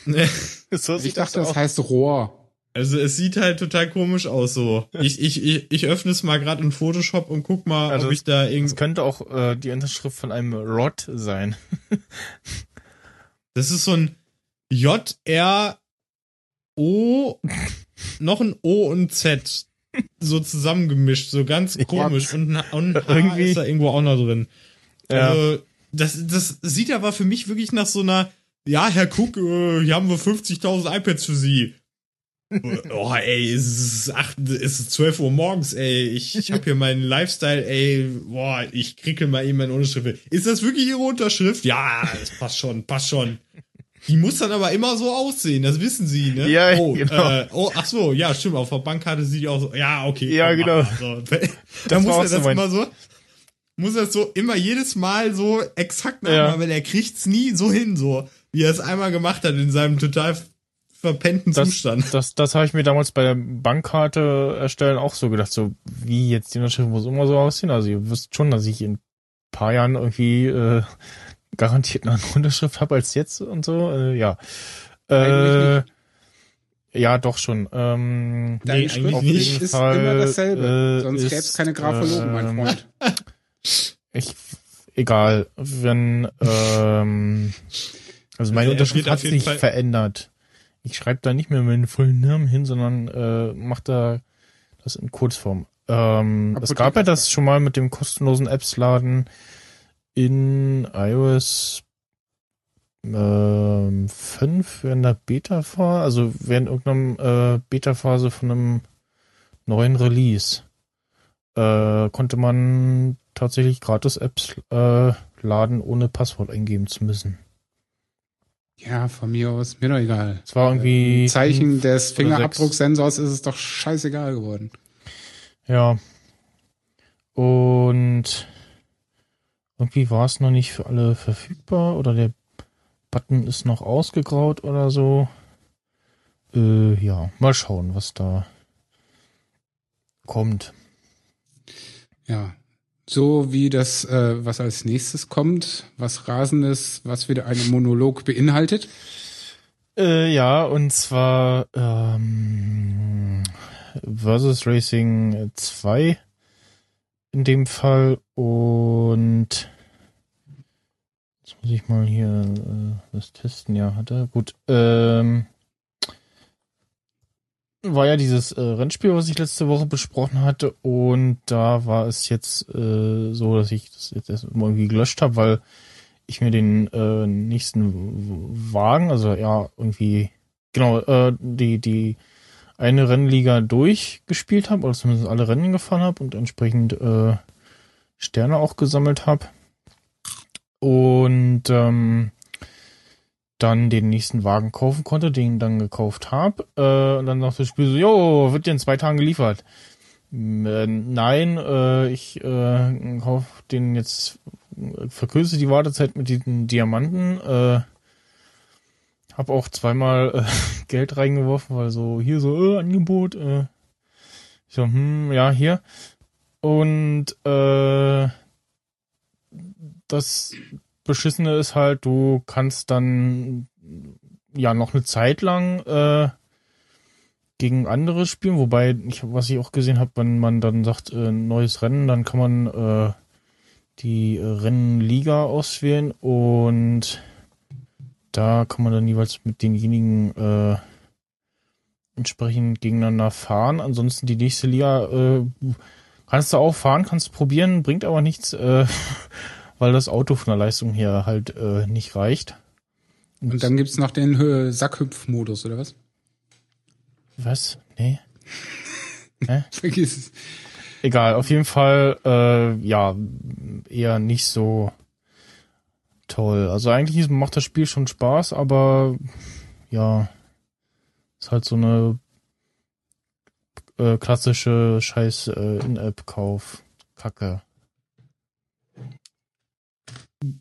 so Ich dachte, das das heißt Rohr. Also es sieht halt total komisch aus so. Ich ich ich, ich öffne es mal gerade in Photoshop und guck mal, Also ob ich da Es irgendwie könnte auch äh, die Unterschrift von einem Rod sein. Das ist so ein J R O noch ein O und Z so zusammengemischt, so ganz komisch und, ein- und H Irgendwie- ist da irgendwo auch noch drin. Ja. Also, das, das sieht aber für mich wirklich nach so einer, ja, Herr Cook, äh, hier haben wir 50.000 iPads für Sie. oh, ey, es ist, acht, es ist 12 Uhr morgens, ey. Ich, ich habe hier meinen Lifestyle, ey. Boah, ich krickel mal eben meine Unterschrift. Ist das wirklich Ihre Unterschrift? Ja, das passt schon, passt schon. Die muss dann aber immer so aussehen, das wissen Sie, ne? Ja, oh, genau. Äh, oh, ach so, ja, stimmt. Auf der Bankkarte sieht die auch so. Ja, okay. Ja, genau. So. Dann muss er das immer so muss er das so immer jedes Mal so exakt nachmachen, Ja. aber der kriegt's nie so hin, so wie er es einmal gemacht hat in seinem total verpennten Das, Zustand. das, das habe ich mir damals bei der Bankkarte erstellen auch so gedacht, so wie jetzt die Unterschrift muss immer so aussehen. Also ihr wisst schon, dass ich in ein paar Jahren irgendwie äh, garantiert eine andere Unterschrift habe als jetzt und so. Äh, ja. Äh, ja, doch schon. Ähm, Deine Nee, Schrift eigentlich auf nicht. jeden ist Fall, immer dasselbe. äh, Sonst gäbe es keine Graphologen, mein ähm, Freund. Ich, egal, wenn, ähm, also meine Also er Unterschrift hat sich Fall- verändert. Ich schreibe da nicht mehr meinen vollen Namen hin, sondern äh, mache da das in Kurzform. Ähm, es gab ja das schon mal mit dem kostenlosen Apps-Laden in iOS ähm, 5 während der Beta-Phase, also während irgendeiner äh, Beta-Phase von einem neuen Release äh, konnte man tatsächlich gratis Apps äh, laden, ohne Passwort eingeben zu müssen. Ja, von mir aus, mir doch egal. Es war irgendwie Im Zeichen des Fingerabdrucksensors ist es doch scheißegal geworden. Ja. Und irgendwie war es noch nicht für alle verfügbar oder der Button ist noch ausgegraut oder so. Äh, ja, mal schauen, was da kommt. Ja. So wie das, äh, was als nächstes kommt, was Rasendes, was wieder einen Monolog beinhaltet. Äh, ja, und zwar ähm, Versus Racing 2 in dem Fall und jetzt muss ich mal hier äh, das testen, ja, hat er. Gut, ähm, war ja dieses äh, Rennspiel, was ich letzte Woche besprochen hatte und da war es jetzt äh, so, dass ich das jetzt erst irgendwie gelöscht habe, weil ich mir den äh, nächsten Wagen, also ja, irgendwie, genau, äh, die, die eine Rennliga durchgespielt habe, oder zumindest alle Rennen gefahren habe und entsprechend äh, Sterne auch gesammelt habe. Und ähm, dann den nächsten Wagen kaufen konnte, den dann gekauft habe. Äh, und dann sagt das Spiel so, jo, wird dir in zwei Tagen geliefert. Äh, nein, äh, ich äh, kauf den jetzt, äh, verkürze die Wartezeit mit diesen Diamanten. Äh, hab auch zweimal äh, Geld reingeworfen, weil so hier so äh, Angebot. Äh, ich so, hm, ja, hier. Und äh, das Beschissene ist halt, du kannst dann ja noch eine Zeit lang äh, gegen andere spielen, wobei ich, was ich auch gesehen habe, wenn man dann sagt, äh, neues Rennen, dann kann man äh, die äh, Rennliga auswählen und da kann man dann jeweils mit denjenigen äh, entsprechend gegeneinander fahren. Ansonsten die nächste Liga äh, kannst du auch fahren, kannst probieren, bringt aber nichts, äh, weil das Auto von der Leistung her halt äh, nicht reicht. Und dann gibt's noch den äh, Sackhüpf-Modus, oder was? Was? Nee. Vergiss es. Egal, auf jeden Fall, äh, ja, eher nicht so toll. Also eigentlich macht das Spiel schon Spaß, aber ja, ist halt so eine äh, klassische Scheiß äh, In-App-Kauf.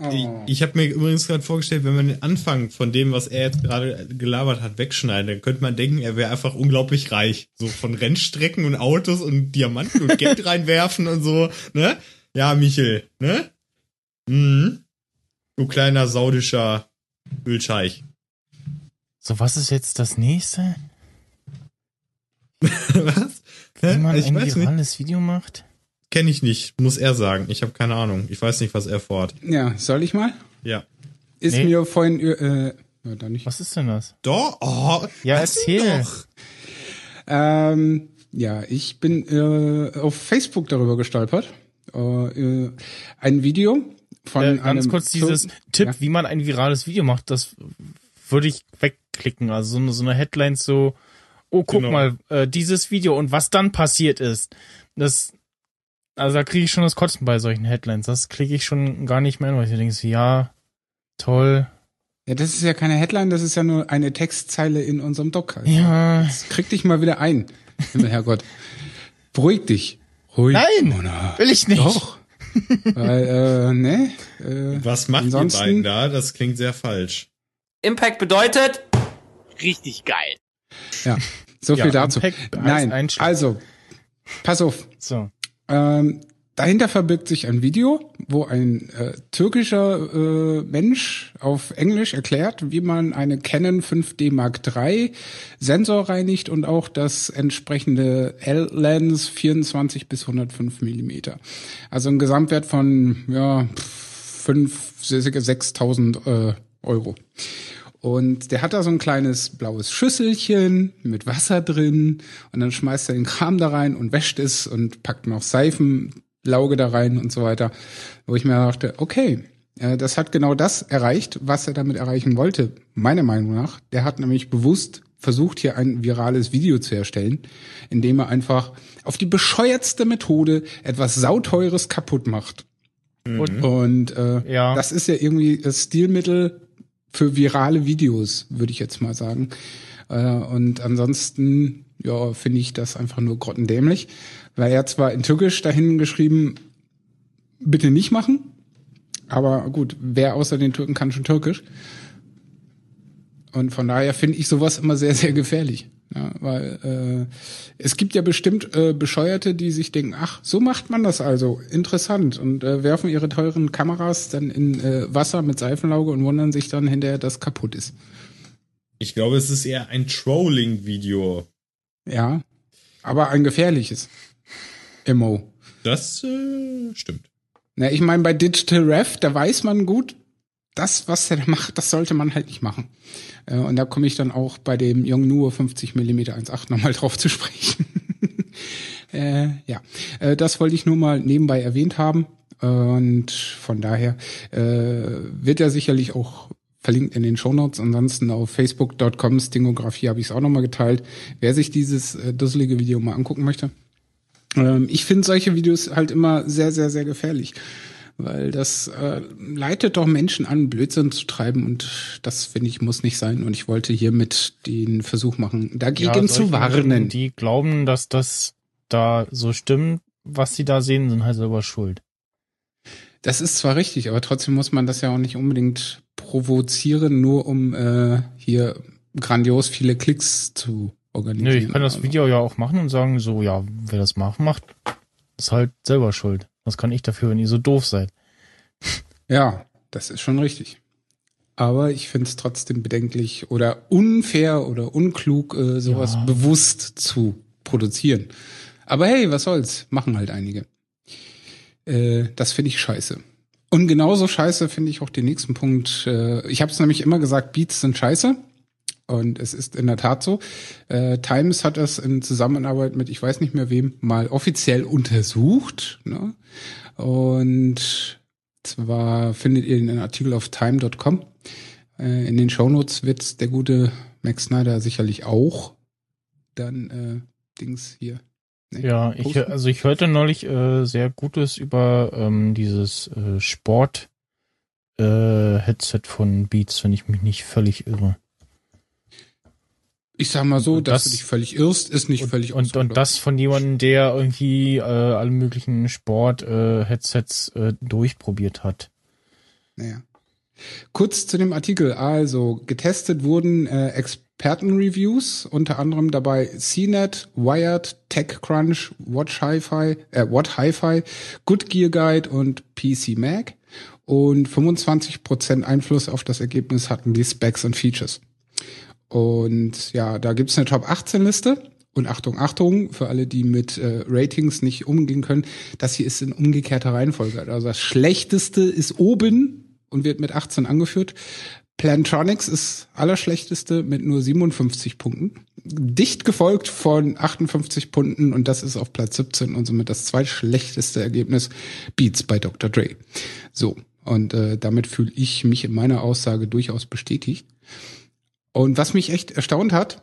Oh. ich habe mir übrigens gerade vorgestellt, wenn man den Anfang von dem, was er jetzt gerade gelabert hat, wegschneidet, dann könnte man denken, er wäre einfach unglaublich reich. So von Rennstrecken und Autos und Diamanten und Geld reinwerfen und so, ne? Ja, Michel, ne? Mhm. Du kleiner saudischer Ölscheich. So, was ist jetzt das nächste? was? Wie man ich ein weiß nicht. virales Video macht? Kenne ich nicht, muss er sagen. Ich habe keine Ahnung. Ich weiß nicht, was er vorhat. Ja, soll ich mal? Ja. Ist Nee. mir vorhin, äh, ja, dann nicht. Was ist denn das? Doch, oh, Ja, erzähl. doch. Ähm, ja, ich bin äh, auf Facebook darüber gestolpert. Äh, äh, ein Video von Äh, ganz einem kurz dieses Türken- Tipp, Ja. wie man ein virales Video macht, das würde ich wegklicken. Also so eine, so eine Headline so, oh, guck Genau. mal, äh, dieses Video und was dann passiert ist. Das, also da kriege ich schon das Kotzen bei solchen Headlines. Das klicke ich schon gar nicht mehr hin, weil ich denke, so, ja, toll. Ja, das ist ja keine Headline, das ist ja nur eine Textzeile in unserem Doc. Ja, Jetzt krieg dich mal wieder ein. Himmel, Herrgott. Beruhig dich. Ruhig. Nein! Mona. will ich nicht. Doch. Weil, äh, ne? Äh, Was macht Ansonsten- ihr beiden da? Das klingt sehr falsch. Impact bedeutet, Richtig geil. so viel Ja, dazu. Impact als Nein, also, pass auf. So. Ähm, dahinter verbirgt sich ein Video, wo ein äh, türkischer äh, Mensch auf Englisch erklärt, wie man eine Canon 5D Mark III Sensor reinigt und auch das entsprechende L-Lens 24 bis 105 Millimeter. Also ein Gesamtwert von ja 5 6.000 äh, Euro. Und der hat da so ein kleines blaues Schüsselchen mit Wasser drin und dann schmeißt er den Kram da rein und wäscht es und packt noch Seifenlauge da rein und so weiter. Wo ich mir dachte, okay, äh, das hat genau das erreicht, was er damit erreichen wollte, meiner Meinung nach. Der hat nämlich bewusst versucht, hier ein virales Video zu erstellen, indem er einfach auf die bescheuertste Methode etwas sauteures kaputt macht. Und, Und äh, Ja. das ist ja irgendwie das Stilmittel für virale Videos, würde ich jetzt mal sagen. Äh, und ansonsten, ja, finde ich das einfach nur grottendämlich. Weil er zwar in Türkisch dahin geschrieben, bitte nicht machen, aber gut, wer außer den Türken kann schon Türkisch? Und von daher finde ich sowas immer sehr, sehr gefährlich. Ja, weil äh, es gibt ja bestimmt äh, Bescheuerte, die sich denken, ach, so macht man das also, interessant und äh, werfen ihre teuren Kameras dann in äh, Wasser mit Seifenlauge und wundern sich dann hinterher, dass kaputt ist. Ich glaube, es ist eher ein Trolling-Video. Ja, aber ein gefährliches. Immo. Das äh, stimmt. Na, ich meine, bei Digital Ref, da weiß man gut, das, was er da macht, das sollte man halt nicht machen. Äh, und da komme ich dann auch bei dem Yongnuo 50 mm 1.8 nochmal drauf zu sprechen. äh, ja, äh, das wollte ich nur mal nebenbei erwähnt haben. Und von daher äh, wird er sicherlich auch verlinkt in den Shownotes. Ansonsten auf facebook.com Stingografie habe ich es auch nochmal geteilt. Wer sich dieses äh, dusselige Video mal angucken möchte. Ähm, ich finde solche Videos halt immer sehr, sehr, sehr gefährlich. Weil das äh, leitet doch Menschen an, Blödsinn zu treiben und das, finde ich, muss nicht sein. Und ich wollte hiermit den Versuch machen, dagegen Ja, zu solche Menschen, warnen. Die glauben, dass das da so stimmt, was sie da sehen, sind halt selber schuld. Das ist zwar richtig, aber trotzdem muss man das ja auch nicht unbedingt provozieren, nur um äh, hier grandios viele Klicks zu organisieren. Nö, ich kann das Also, Video ja auch machen und sagen, so, ja, wer das machen macht, ist halt selber schuld. Was kann ich dafür, wenn ihr so doof seid? Ja, das ist schon richtig. Aber ich finde es trotzdem bedenklich oder unfair oder unklug, äh, sowas Ja. bewusst zu produzieren. Aber hey, was soll's? Machen halt einige. Äh, das finde ich scheiße. Und genauso scheiße finde ich auch den nächsten Punkt. Äh, ich habe es nämlich immer gesagt, Beats sind scheiße. Und es ist in der Tat so. Äh, Times hat das in Zusammenarbeit mit, ich weiß nicht mehr wem, mal offiziell untersucht. Ne? Und zwar findet ihr den Artikel auf time.com. Äh, in den Shownotes wird der gute Max Snyder sicherlich auch dann äh, Dings hier. ne, Ja, ich, also ich hörte neulich äh, sehr Gutes über ähm, dieses äh, Sport äh, Headset von Beats, wenn ich mich nicht völlig irre. Ich sag mal so, dass das- du dich völlig irrst, ist nicht Und, völlig und, und das von jemandem, der irgendwie äh, alle möglichen Sport-Headsets äh, durchprobiert hat. Naja. Kurz zu dem Artikel. Also, getestet wurden äh, Expertenreviews, unter anderem dabei CNET, Wired, TechCrunch, Watch Hi-Fi, äh, What Hi-Fi, Good Gear Guide und PC Mag. Und 25% Einfluss auf das Ergebnis hatten die Specs und Features. Und ja, da gibt's eine Top 18 Liste. Und Achtung, Achtung, für alle, die mit äh, Ratings nicht umgehen können, das hier ist in umgekehrter Reihenfolge. Also das Schlechteste ist oben und wird mit 18 angeführt. Plantronics ist allerschlechteste mit nur 57 Punkten. Dicht gefolgt von 58 Punkten und das ist auf Platz 17 und somit das zweitschlechteste Ergebnis Beats bei Dr. Dre. So, und äh, damit fühle ich mich in meiner Aussage durchaus bestätigt. Und was mich echt erstaunt hat,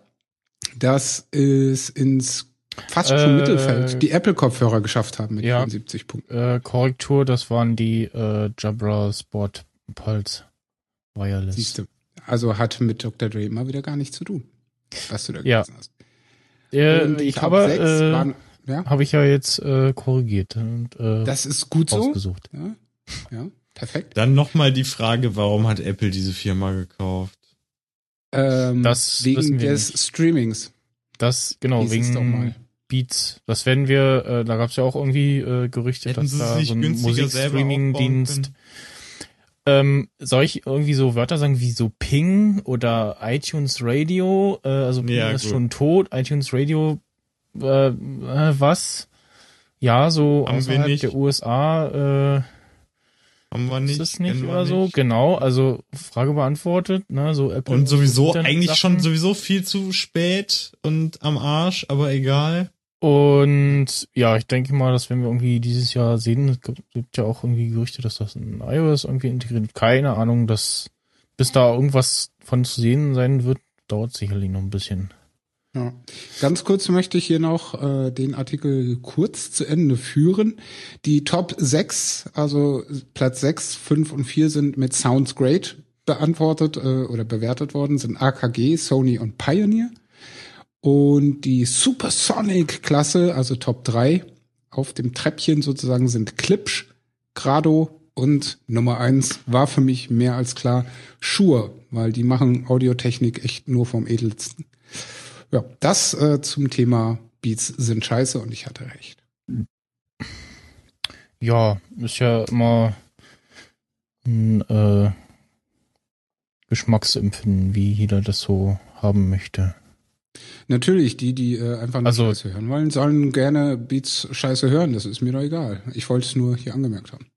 dass es ins fast schon Äh, Mittelfeld die Apple-Kopfhörer geschafft haben mit ja. 74 Punkten. Äh, Korrektur, das waren die äh, Jabra Sport Pulse Wireless. Siehst du. Also hat mit Dr. Dre mal wieder gar nichts zu tun, was du da Ja. gelesen hast. Äh, Und ich habe, 6 äh, waren, ja, habe ich ja jetzt äh, korrigiert und äh, das ist gut so. ausgesucht. Ja, ja, perfekt. Dann nochmal die Frage, warum hat Apple diese Firma gekauft? Ähm, Das wegen wir des nicht. Streamings. Das, genau, Hieß wegen mal. Beats. Das werden wir, äh, da gab es ja auch irgendwie äh, Gerüchte, Hätten dass sie da nicht so ein Musikstreaming-Dienst. Ähm, soll ich irgendwie so Wörter sagen wie so Ping oder iTunes Radio? Äh, also Ping Ja, ist gut. schon tot. iTunes Radio, äh, äh, was? Ja, so Haben wir außerhalb nicht. der USA äh, Haben wir nicht. ist es nicht oder so. nicht. Genau, also Frage beantwortet. Ne, so Apple Und sowieso Internet eigentlich Sachen. schon sowieso viel zu spät und am Arsch, aber egal. Und ja, ich denke mal, dass wenn wir irgendwie dieses Jahr sehen, es gibt, gibt ja auch irgendwie Gerüchte, dass das in iOS irgendwie integriert. Keine Ahnung, dass bis da irgendwas von zu sehen sein wird, dauert sicherlich noch ein bisschen. Ja. Ganz kurz möchte ich hier noch äh, den Artikel kurz zu Ende führen. Die Top 6, also Platz 6, 5 und 4 sind mit Sounds Great beantwortet äh, oder bewertet worden, sind AKG, Sony und Pioneer. Und die Supersonic-Klasse, also Top 3, auf dem Treppchen sozusagen sind Klipsch, Grado und Nummer 1 war für mich mehr als klar Shure, weil die machen Audiotechnik echt nur vom edelsten. Ja, das äh, zum Thema Beats sind scheiße und ich hatte recht. Ja, ist ja immer ein äh, Geschmacksempfinden, wie jeder das so haben möchte. Natürlich, die, die äh, einfach nur Also- Scheiße hören wollen, sollen gerne Beats scheiße hören. Das ist mir doch egal. Ich wollte es nur hier angemerkt haben.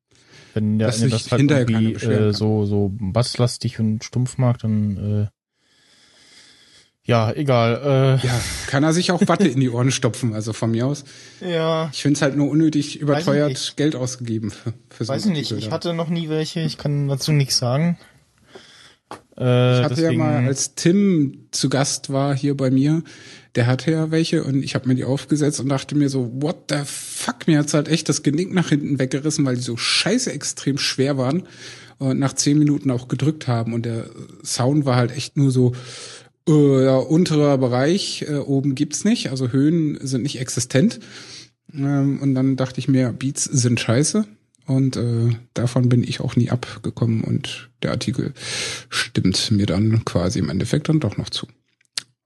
Wenn der Dass eine das halt irgendwie äh, so, so basslastig und stumpf mag, dann äh, ja, egal. Äh, Ja, kann er sich auch Watte in die Ohren stopfen, also von mir aus. ja. Ich finde es halt nur unnötig überteuert. Geld ausgegeben für, für so Weiß ich nicht, ich hatte noch nie welche, ich kann dazu nichts sagen. Äh, Ich hatte deswegen, ja mal, als Tim zu Gast war hier bei mir, der hatte ja welche und ich habe mir die aufgesetzt und dachte mir so, what the fuck, mir hat's halt echt das Genick nach hinten weggerissen, weil die so scheiße extrem schwer waren und nach zehn Minuten auch gedrückt haben und der Sound war halt echt nur so, äh, ja, unterer Bereich, äh, oben gibt's nicht, also Höhen sind nicht existent. Ähm, und dann dachte ich mir, Beats sind scheiße. Und äh, davon bin ich auch nie abgekommen und der Artikel stimmt mir dann quasi im Endeffekt dann doch noch zu.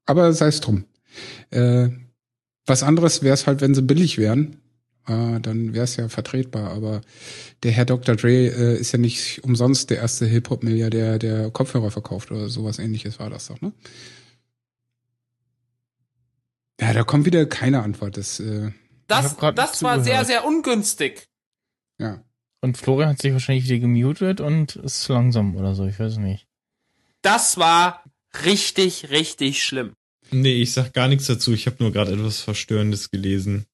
Aber sei es drum. Äh, was anderes wäre es halt, wenn sie billig wären. Äh, dann wäre es ja vertretbar. Aber der Herr Dr. Dre äh, ist ja nicht umsonst der erste Hip-Hop-Milliardär, der Kopfhörer verkauft oder sowas ähnliches war das doch, ne? Ja, da kommt wieder keine Antwort. Das, äh, Das, das war sehr, sehr ungünstig. ja. Und Florian hat sich wahrscheinlich wieder gemutet und ist langsam oder so, ich weiß nicht. Das war richtig, richtig schlimm. Nee, ich sag gar nichts dazu. Ich habe nur gerade etwas Verstörendes gelesen.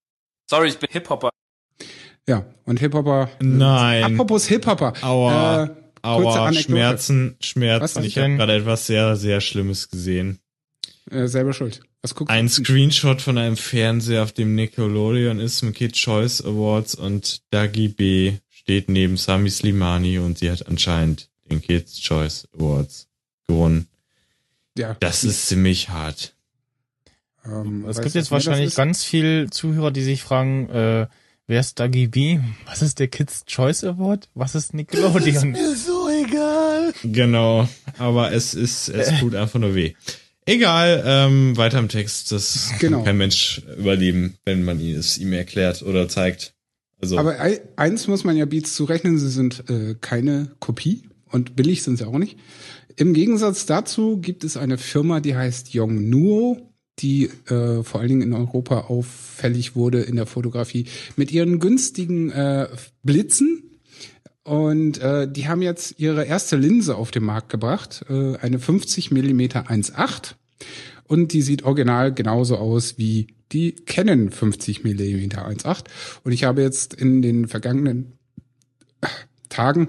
Sorry, ich bin Hip-Hopper. Ja, und Hip-Hopper. Nein. Apropos Hip-Hopper. Aua. Äh, kurze Aua, Anekdote. Schmerzen, Was Schmerzen. Ich habe gerade etwas sehr, sehr Schlimmes gesehen. Äh, selber schuld. Was guckst Ein du? Screenshot von einem Fernseher, auf dem Nickelodeon ist im Kid Choice Awards und Dagi B steht neben Sami Slimani und sie hat anscheinend den Kids Choice Awards gewonnen. Ja. Das ist ziemlich hart. Ähm, Es gibt jetzt das wahrscheinlich ist? ganz viel Zuhörer, die sich fragen, äh, wer ist Dagi B? Was ist der Kids Choice Award? Was ist Nickelodeon? so egal. Genau, aber es ist, es tut einfach nur weh. Egal, ähm, weiter im Text. Das Genau. kann kein Mensch überleben, wenn man ihn- es ihm erklärt oder zeigt. Also, Aber ei- eins muss man ja Beats zurechnen, sie sind äh, keine Kopie und billig sind sie auch nicht. Im Gegensatz dazu gibt es eine Firma, die heißt Yongnuo, die äh, vor allen Dingen in Europa auffällig wurde in der Fotografie mit ihren günstigen äh, Blitzen. Und äh, die haben jetzt ihre erste Linse auf den Markt gebracht, äh, eine 50 mm 1.8. Und die sieht original genauso aus wie die Canon 50 mm 1.8. Und ich habe jetzt in den vergangenen Tagen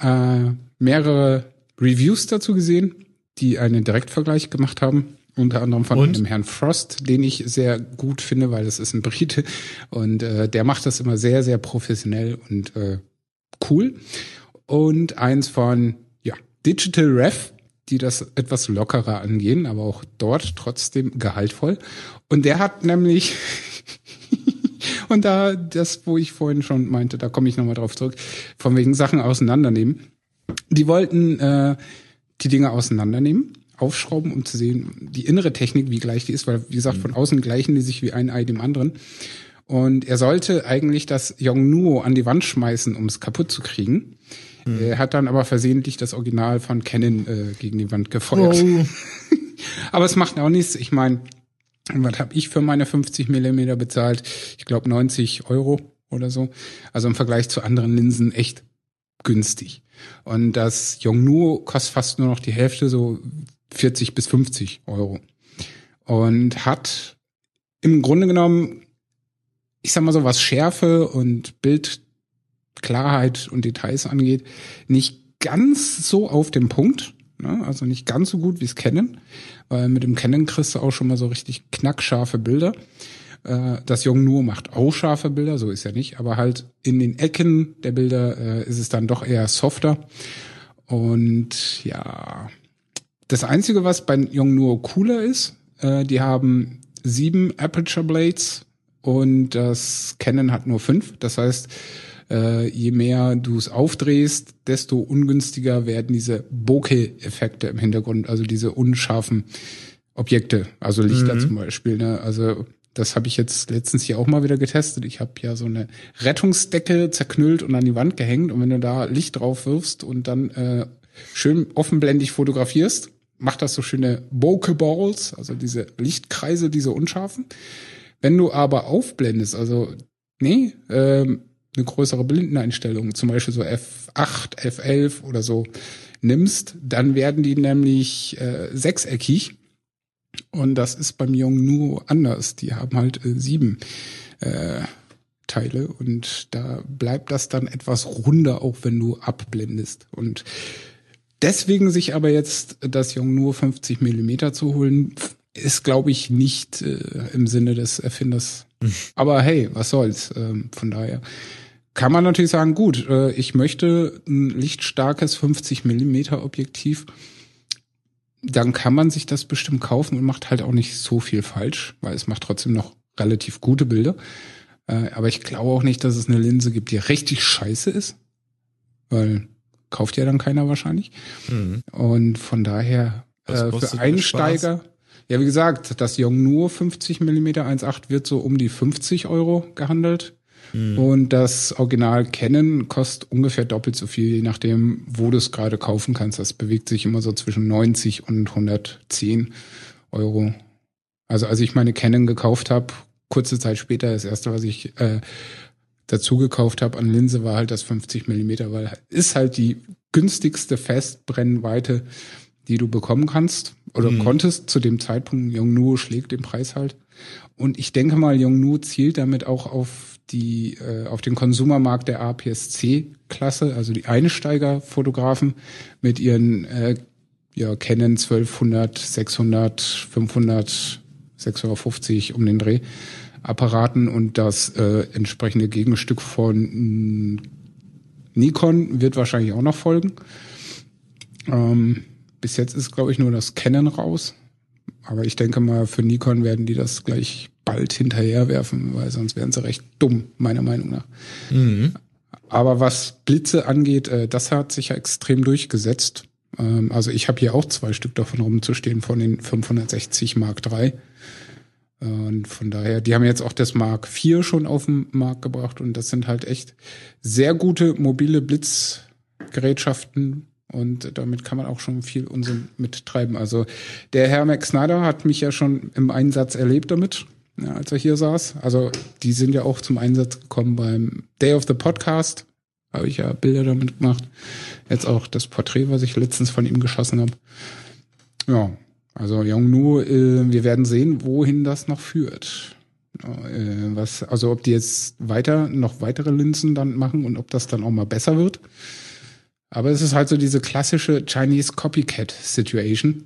äh, mehrere Reviews dazu gesehen, die einen Direktvergleich gemacht haben. Unter anderem von Und? einem Herrn Frost, den ich sehr gut finde, weil das ist ein Brite. Und äh, der macht das immer sehr, sehr professionell und äh, cool. Und eins von ja, Digital Ref, die das etwas lockerer angehen, aber auch dort trotzdem gehaltvoll. Und der hat nämlich und da das, wo ich vorhin schon meinte, da komme ich nochmal drauf zurück, von wegen Sachen auseinandernehmen. Die wollten äh, die Dinge auseinandernehmen, aufschrauben, um zu sehen, die innere Technik, wie gleich die ist, weil, wie gesagt, von außen gleichen die sich wie ein Ei dem anderen. Und er sollte eigentlich das Yongnuo an die Wand schmeißen, um es kaputt zu kriegen. Er hat dann aber versehentlich das Original von Canon äh, gegen die Wand gefeuert. aber es macht auch nichts. Ich meine, was habe ich für meine 50 Millimeter bezahlt? Ich glaube 90 Euro oder so. Also im Vergleich zu anderen Linsen echt günstig. Und das Yongnuo kostet fast nur noch die Hälfte, so 40 bis 50 Euro. Und hat im Grunde genommen, ich sag mal so, was Schärfe und Bildklarheit und Details angeht, nicht ganz so auf dem Punkt. Ne? Also nicht ganz so gut wie es Canon, weil mit dem Canon kriegst du auch schon mal so richtig knackscharfe Bilder. Äh, Das Yongnuo macht auch scharfe Bilder, so ist ja nicht, aber halt in den Ecken der Bilder äh, ist es dann doch eher softer. Und ja, das Einzige, was bei Yongnuo cooler ist, äh, die haben sieben Aperture Blades und das Canon hat nur fünf. Das heißt, äh, je mehr du es aufdrehst, desto ungünstiger werden diese Bokeh-Effekte im Hintergrund, also diese unscharfen Objekte, also Lichter Mhm. zum Beispiel. Ne? Also das habe ich jetzt letztens hier auch mal wieder getestet. Ich habe ja so eine Rettungsdecke zerknüllt und an die Wand gehängt. Und wenn du da Licht drauf wirfst und dann äh, schön offenblendig fotografierst, macht das so schöne Bokeh Balls, also diese Lichtkreise, diese unscharfen. Wenn du aber aufblendest, also nee, ähm, eine größere Blindeneinstellung, zum Beispiel so F8, F11 oder so nimmst, dann werden die nämlich äh, sechseckig. Und das ist beim Yongnuo anders. Die haben halt äh, sieben äh, Teile und da bleibt das dann etwas runder, auch wenn du abblendest. Und deswegen sich aber jetzt das Yongnuo 50 Millimeter zu holen, ist, glaube ich, nicht äh, im Sinne des Erfinders. Aber hey, was soll's? Ähm, von daher kann man natürlich sagen, gut, äh, ich möchte ein lichtstarkes 50 Millimeter Objektiv. Dann kann man sich das bestimmt kaufen und macht halt auch nicht so viel falsch, weil es macht trotzdem noch relativ gute Bilder. Äh, aber ich glaube auch nicht, dass es eine Linse gibt, die richtig scheiße ist. Weil kauft ja dann keiner wahrscheinlich. Mhm. Und von daher äh, für Einsteiger, ja wie gesagt, das Yongnuo 50 mm 1.8 wird so um die 50 Euro gehandelt. Mhm. Und das Original Canon kostet ungefähr doppelt so viel, je nachdem, wo du es gerade kaufen kannst. Das bewegt sich immer so zwischen 90 und 110 Euro. Also als ich meine Canon gekauft habe, kurze Zeit später, das erste, was ich äh, dazu gekauft habe an Linse, war halt das 50 Millimeter, weil ist halt die günstigste Festbrennweite, die du bekommen kannst oder Mhm. konntest zu dem Zeitpunkt. Yongnuo schlägt den Preis halt. Und ich denke mal, Yongnuo zielt damit auch auf die äh, auf den Konsumermarkt der APS-C-Klasse, also die Einsteigerfotografen mit ihren äh, ja, Canon 1200, 600, 500, 650 um den Dreh Apparaten und das äh, entsprechende Gegenstück von mh, Nikon wird wahrscheinlich auch noch folgen. Ähm, bis jetzt ist, glaube ich, nur das Canon raus. Aber ich denke mal, für Nikon werden die das gleich bald hinterherwerfen, weil sonst wären sie recht dumm, meiner Meinung nach. Mhm. Aber was Blitze angeht, äh, das hat sich ja extrem durchgesetzt. Ähm, also ich habe hier auch zwei Stück davon rumzustehen von den 560 Mark III. Und von daher, die haben jetzt auch das Mark IV schon auf den Markt gebracht und das sind halt echt sehr gute mobile Blitzgerätschaften und damit kann man auch schon viel Unsinn mittreiben. Also der Herr Max Snyder hat mich ja schon im Einsatz erlebt damit, ja, als er hier saß. Also die sind ja auch zum Einsatz gekommen beim Day of the Podcast. Habe ich ja Bilder damit gemacht. Jetzt auch das Porträt, was ich letztens von ihm geschossen habe. Ja, also Yongnu, äh, wir werden sehen, wohin das noch führt. Äh, was, also ob die jetzt weiter, noch weitere Linsen dann machen und ob das dann auch mal besser wird. Aber es ist halt so diese klassische Chinese Copycat Situation.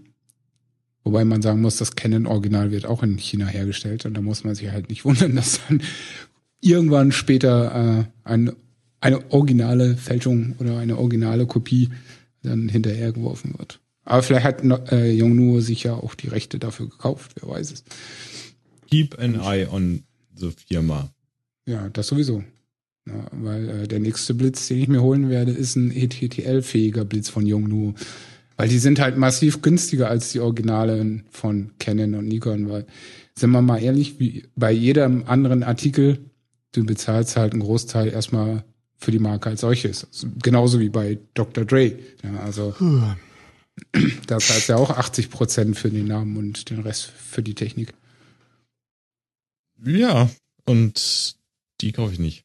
Wobei man sagen muss, das Canon Original wird auch in China hergestellt und da muss man sich halt nicht wundern, dass dann irgendwann später äh, ein, eine originale Fälschung oder eine originale Kopie dann hinterhergeworfen wird. Aber vielleicht hat äh, Yongnuo sich ja auch die Rechte dafür gekauft, wer weiß es. Keep an eye on the Firma. Ja, das sowieso. Ja, weil äh, der nächste Blitz, den ich mir holen werde, ist ein ETTL-fähiger Blitz von Yongnuo. Weil die sind halt massiv günstiger als die Originalen von Canon und Nikon, weil, sind wir mal ehrlich, wie bei jedem anderen Artikel, du bezahlst halt einen Großteil erstmal für die Marke als solches. Also genauso wie bei Dr. Dre. Ja, also da zahlst du ja auch 80 Prozent für den Namen und den Rest für die Technik. Ja, und die kaufe ich nicht.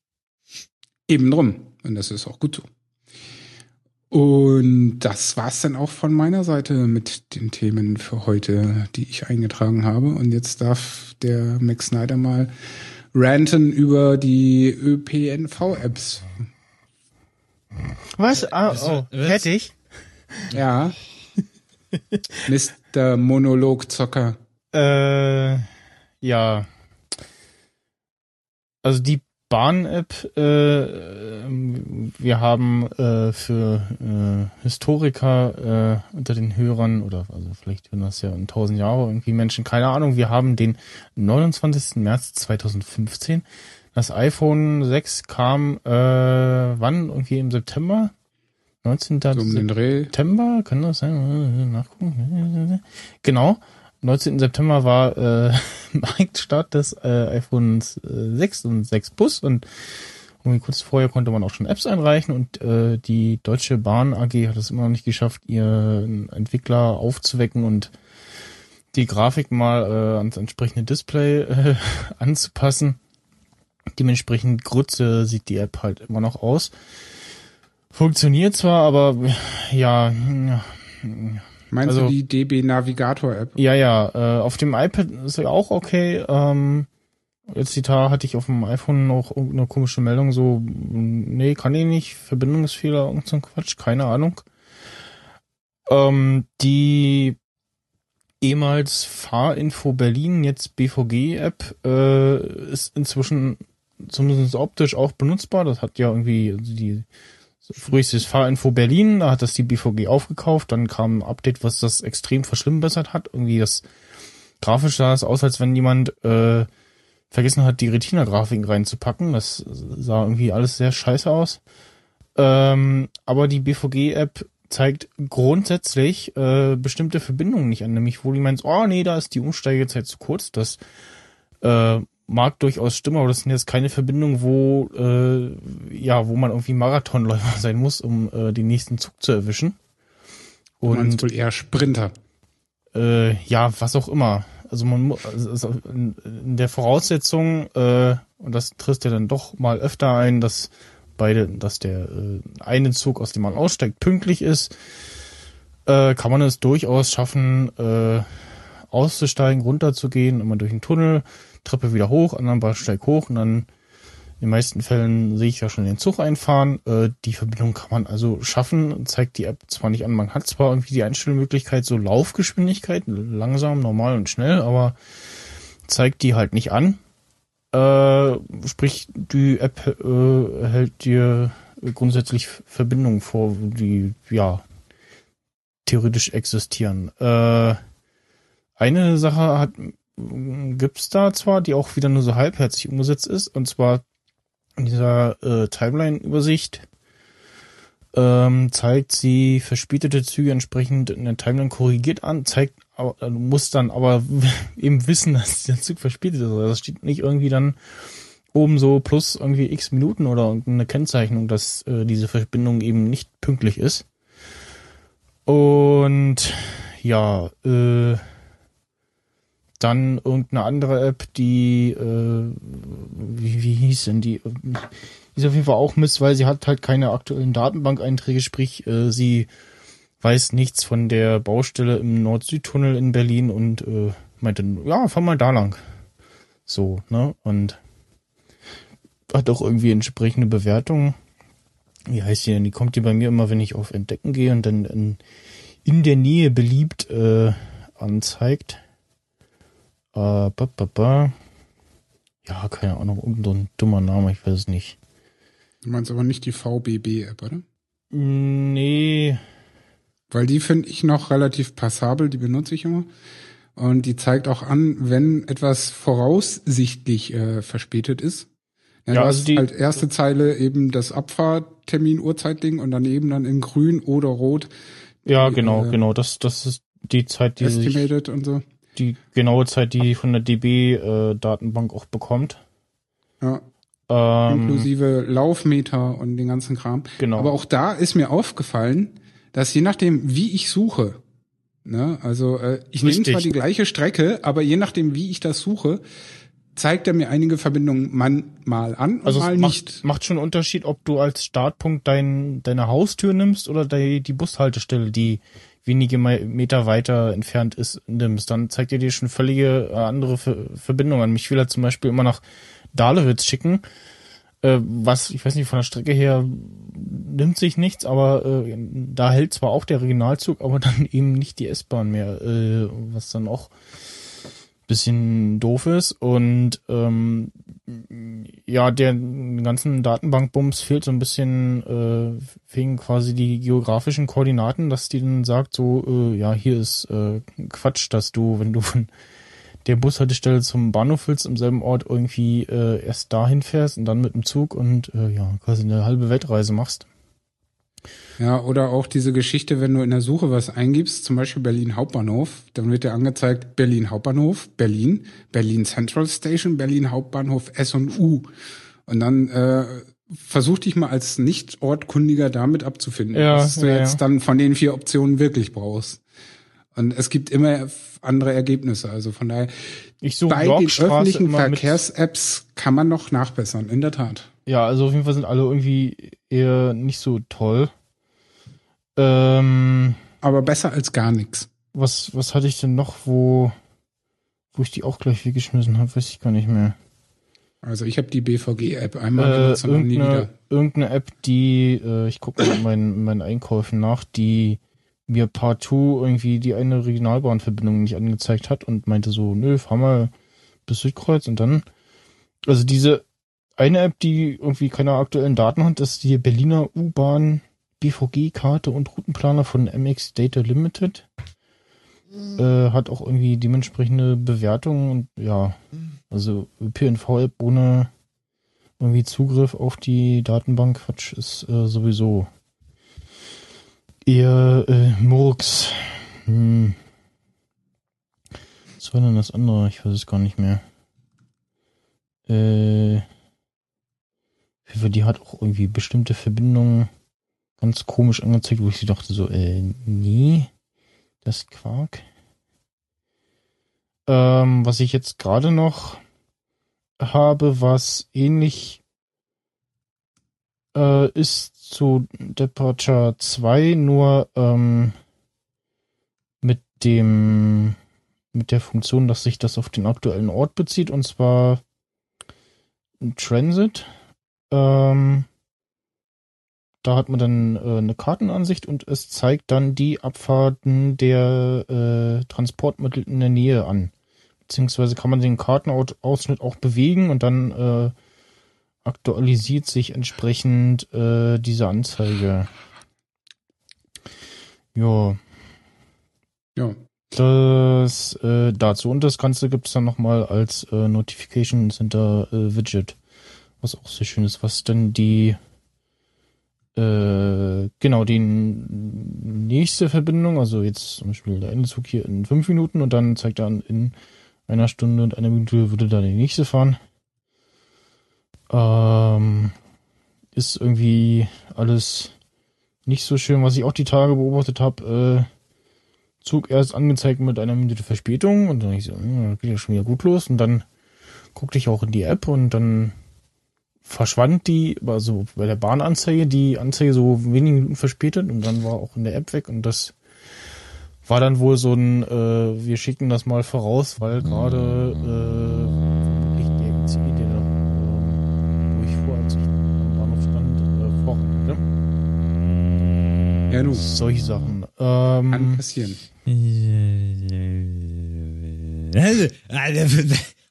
Eben drum. Und das ist auch gut so. Und das war's dann auch von meiner Seite mit den Themen für heute, die ich eingetragen habe. Und jetzt darf der Max Snyder mal ranten über die ÖPNV-Apps. Was? Ah, Was- oh, was? fertig? Ja. Mr. Monolog-Zocker. Äh, ja. Also die Bahn-App, äh, wir haben äh, für äh, Historiker äh, unter den Hörern, oder also vielleicht hören das ja in tausend Jahre irgendwie Menschen, keine Ahnung, wir haben den 29. März 2015. Das iPhone 6 kam äh, wann? Irgendwie im September? 19. So um. September, kann das sein? Nachgucken. Genau. 19. September war äh, Marktstart des äh, iPhones äh, 6 und 6 Plus und irgendwie kurz vorher konnte man auch schon Apps einreichen und äh, die Deutsche Bahn AG hat es immer noch nicht geschafft, ihren Entwickler aufzuwecken und die Grafik mal äh, ans entsprechende Display äh, anzupassen. Dementsprechend Grütze sieht die App halt immer noch aus. Funktioniert zwar, aber ja, Meinst Also- du die DB Navigator App? ja, ja, äh, auf dem iPad ist ja auch okay. Ähm, jetzt die Tage hatte ich auf dem iPhone noch irgendeine komische Meldung, so, nee, kann ich nicht, Verbindungsfehler, irgend so ein Quatsch, keine Ahnung. Ähm, die ehemals Fahrinfo Berlin, jetzt BVG-App, äh, ist inzwischen zumindest optisch auch benutzbar. Das hat ja irgendwie die frühestes Fahrinfo Berlin, da hat das die BVG aufgekauft, dann kam ein Update, was das extrem verschlimmbessert hat. Irgendwie das grafisch sah es aus, als wenn jemand äh, vergessen hat, die Retina-Grafiken reinzupacken. Das sah irgendwie alles sehr scheiße aus. Ähm, aber die BVG-App zeigt grundsätzlich äh, bestimmte Verbindungen nicht an, nämlich wo die meint, oh nee, da ist die Umsteigezeit zu kurz. Das äh, mag durchaus stimmen, aber das sind jetzt keine Verbindungen, wo äh, ja, wo man irgendwie Marathonläufer sein muss, um äh, den nächsten Zug zu erwischen. Du meinst Und wohl eher Sprinter. äh, ja, was auch immer. Also man muss also ist in, der Voraussetzung, äh, und das tritt ja dann doch mal öfter ein, dass beide, dass der äh, eine Zug, aus dem man aussteigt, pünktlich ist, äh, kann man es durchaus schaffen, äh, auszusteigen, runterzugehen, immer durch den Tunnel, Treppe wieder hoch, anderen Bahnsteig hoch und dann in den meisten Fällen sehe ich ja schon den Zug einfahren. Äh, die Verbindung kann man also schaffen, zeigt die App zwar nicht an, man hat zwar irgendwie die Einstellmöglichkeit, so Laufgeschwindigkeit, langsam, normal und schnell, aber zeigt die halt nicht an. Äh, sprich, die App äh, hält dir grundsätzlich Verbindungen vor, die ja theoretisch existieren. Äh, eine Sache hat gibt's da zwar, die auch wieder nur so halbherzig umgesetzt ist, und zwar in dieser äh, Timeline-Übersicht ähm, zeigt sie verspätete Züge entsprechend in der Timeline korrigiert an, zeigt, aber, du musst dann aber eben wissen, dass der Zug verspätet ist. Also das steht nicht irgendwie dann oben so plus irgendwie x Minuten oder irgendeine Kennzeichnung, dass äh, diese Verbindung eben nicht pünktlich ist. Und ja, äh, dann irgendeine andere App, die, äh, wie, wie hieß denn die? Ist auf jeden Fall auch Mist, weil sie hat halt keine aktuellen Datenbank-Einträge, sprich, äh, sie weiß nichts von der Baustelle im Nord-Süd-Tunnel in Berlin und äh, meinte, ja, fahr mal da lang. So, ne? Und hat auch irgendwie entsprechende Bewertungen. Wie heißt die denn? Die kommt die bei mir immer, wenn ich auf Entdecken gehe und dann in, in der Nähe beliebt äh, anzeigt. Äh, ba, ba, ba. Ja, keine Ahnung, irgend so ein dummer Name, ich weiß es nicht. Du meinst aber nicht die VBB-App, oder? Nee, Weil die finde ich noch relativ passabel, die benutze ich immer. Und die zeigt auch an, wenn etwas voraussichtlich äh, verspätet ist. Ja, Ja, du also die- halt erste Zeile eben das Abfahrttermin, Uhrzeit-Ding und daneben dann in grün oder rot ja, Die, genau, äh, genau. Das, das ist die Zeit, die sich, estimated und so. Die genaue Zeit, die von der DB-Datenbank auch bekommt. Ja, Ähm, inklusive Laufmeter und den ganzen Kram. Genau. Aber auch da ist mir aufgefallen, dass je nachdem, wie ich suche, ne, also äh, ich nehme zwar die gleiche Strecke, aber je nachdem, wie ich das suche, zeigt er mir einige Verbindungen man, mal an und Also mal es macht, nicht. macht schon einen Unterschied, ob du als Startpunkt dein, deine Haustür nimmst oder die, die Bushaltestelle, die wenige Me- Meter weiter entfernt ist, nimmst. Dann zeigt er dir schon völlige äh, andere Ver Verbindungen an. Mich will er zum Beispiel immer nach Dahlewitz schicken, äh, was, ich weiß nicht, von der Strecke her nimmt sich nichts, aber äh, da hält zwar auch der Regionalzug, aber dann eben nicht die S-Bahn mehr, was dann auch bisschen doof ist und ähm, ja, der ganzen Datenbankbums fehlt so ein bisschen äh, wegen quasi die geografischen Koordinaten, dass die dann sagt so, äh, ja, hier ist äh, Quatsch, dass du, wenn du von der Bushaltestelle zum Bahnhof willst, im selben Ort irgendwie äh, erst dahin fährst und dann mit dem Zug und äh, ja, quasi eine halbe Weltreise machst. Ja, oder auch diese Geschichte, wenn du in der Suche was eingibst, zum Beispiel Berlin Hauptbahnhof, dann wird dir angezeigt Berlin Hauptbahnhof, Berlin, Berlin Central Station, Berlin Hauptbahnhof S und U. Und dann äh, versuch dich mal als Nicht-Ortkundiger damit abzufinden, Ja, was du ja, jetzt ja. dann von den vier Optionen wirklich brauchst. Und es gibt immer andere Ergebnisse. Also von daher, Ich suche bei den öffentlichen Verkehrs-Apps kann man noch nachbessern, in der Tat. Ja, also auf jeden Fall sind alle irgendwie eher nicht so toll. Ähm, Aber besser als gar nichts. was, was hatte ich denn noch, wo, wo ich die auch gleich weggeschmissen habe, weiß ich gar nicht mehr. Also ich habe die BVG-App einmal Äh, benutzt und nie wieder. irgendeine, App, die, äh, ich gucke mal in meinen, in meinen Einkäufen nach, die mir partout irgendwie die eine Regionalbahnverbindung nicht angezeigt hat und meinte so, nö, fahr mal bis Südkreuz und dann, also diese eine App, die irgendwie keine aktuellen Daten hat, ist die Berliner U-Bahn BVG-Karte und Routenplaner von MX Data Limited. Äh, hat auch irgendwie dementsprechende Bewertungen und ja, also ÖPNV-App ohne irgendwie Zugriff auf die Datenbank, Quatsch, ist äh, sowieso eher äh, Murks. Hm. Was war denn das andere? Ich weiß es gar nicht mehr. Äh, die hat auch irgendwie bestimmte Verbindungen ganz komisch angezeigt, wo ich sie dachte so, äh, nee, das Quark. Ähm, was ich jetzt gerade noch habe, was ähnlich äh, ist zu Departure 2, nur ähm, mit dem mit der Funktion, dass sich das auf den aktuellen Ort bezieht, und zwar Transit. Ähm, da hat man dann äh, eine Kartenansicht und es zeigt dann die Abfahrten der äh, Transportmittel in der Nähe an. Beziehungsweise kann man den Kartenausschnitt auch bewegen und dann äh, aktualisiert sich entsprechend äh, diese Anzeige. Ja. Ja. Das äh, dazu und das Ganze gibt's dann nochmal als äh, Notification Center Widget, was auch sehr schön ist, was dann die äh, genau die nächste Verbindung, also jetzt zum Beispiel der Endezug hier in fünf Minuten und dann zeigt er an in einer Stunde und einer Minute würde da die nächste fahren. Ähm, ist irgendwie alles nicht so schön, was ich auch die Tage beobachtet habe. Äh, Zug erst angezeigt mit einer Minute Verspätung und dann ich so, hm, das geht ja schon wieder gut los und dann guckte ich auch in die App und dann verschwand die, also bei der Bahnanzeige, die Anzeige so wenige Minuten verspätet und dann war auch in der App weg und das war dann wohl so ein, äh, wir schicken das mal voraus, weil gerade äh, nicht der ICE, der da, äh, wo ich fuhr, als ich am Bahnhof stand, äh, vorhanden, ne? Ja, nun, Solche Sachen. kann Ähm, passieren.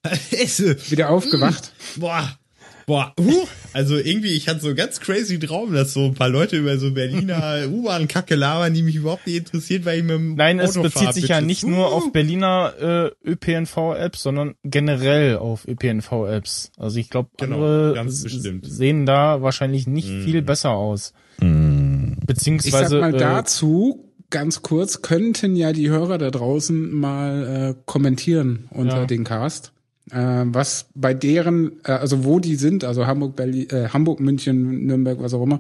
Wieder aufgewacht. Boah. Boah, huh. also irgendwie, ich hatte so ganz crazy Traum, dass so ein paar Leute über so Berliner U-Bahn-Kacke labern, die mich überhaupt nicht interessiert, weil ich mit dem Nein, es Auto bezieht fahr, sich ja Bitches. nicht nur Uh. auf Berliner äh, ÖPNV-Apps, sondern generell auf ÖPNV-Apps. Also ich glaube, Genau, andere ganz s- bestimmt. sehen da wahrscheinlich nicht Mhm. viel besser aus. Ich sag Beziehungsweise mal äh, dazu, ganz kurz, könnten ja die Hörer da draußen mal äh, kommentieren unter Ja. den Cast. Äh, was bei deren, äh, also wo die sind, also Hamburg, Berlin, äh, Hamburg, München, Nürnberg, was auch immer,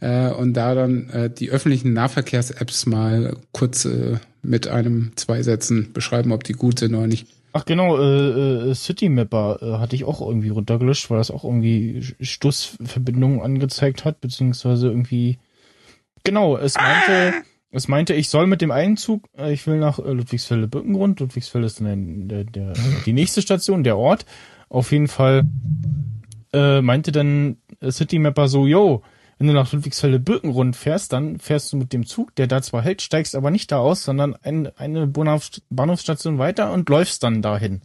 äh, und da dann äh, die öffentlichen Nahverkehrs-Apps mal kurz äh, mit einem, zwei Sätzen beschreiben, ob die gut sind oder nicht. Ach genau, äh, äh, City Mapper äh, hatte ich auch irgendwie runtergelöscht, weil das auch irgendwie Stoßverbindungen angezeigt hat, beziehungsweise irgendwie genau, es meinte, es meinte, ich soll mit dem einen Zug, äh, ich will nach äh, Ludwigsfelde Bückengrund, Ludwigsfelde ist dann der, der, die nächste Station, der Ort. Auf jeden Fall äh, meinte dann City Mapper so, yo, wenn du nach Ludwigsfelde Birkenrund fährst, dann fährst du mit dem Zug, der da zwar hält, steigst aber nicht da aus, sondern ein, eine Bahnhof, Bahnhofsstation weiter und läufst dann dahin.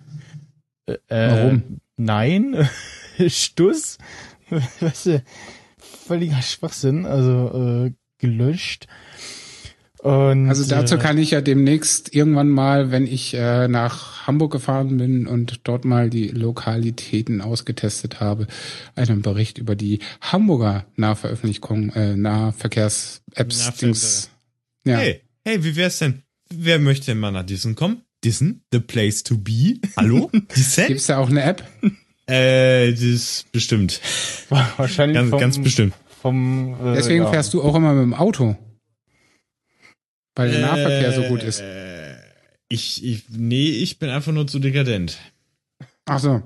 Äh, äh, Warum? Nein, Stuss. weißt du, völliger Schwachsinn, also äh, gelöscht. Und, Also dazu äh, kann ich ja demnächst irgendwann mal, wenn ich äh, nach Hamburg gefahren bin und dort mal die Lokalitäten ausgetestet habe, einen Bericht über die Hamburger Nahveröffentlichung, äh, Nahverkehrs-Apps, Nahver- Dings. Ja. Hey, hey, wie wär's denn? Wer möchte denn mal nach Dissen kommen? Dissen? The place to be? Hallo? Dissen? Gibt's da auch eine App? äh, das bestimmt. wahrscheinlich Ganz, vom, ganz bestimmt. vom äh, Deswegen ja. fährst du auch immer mit dem Auto. Weil der Nahverkehr so gut ist. Äh, Ich, ich, nee, ich bin einfach nur zu dekadent. Ach so.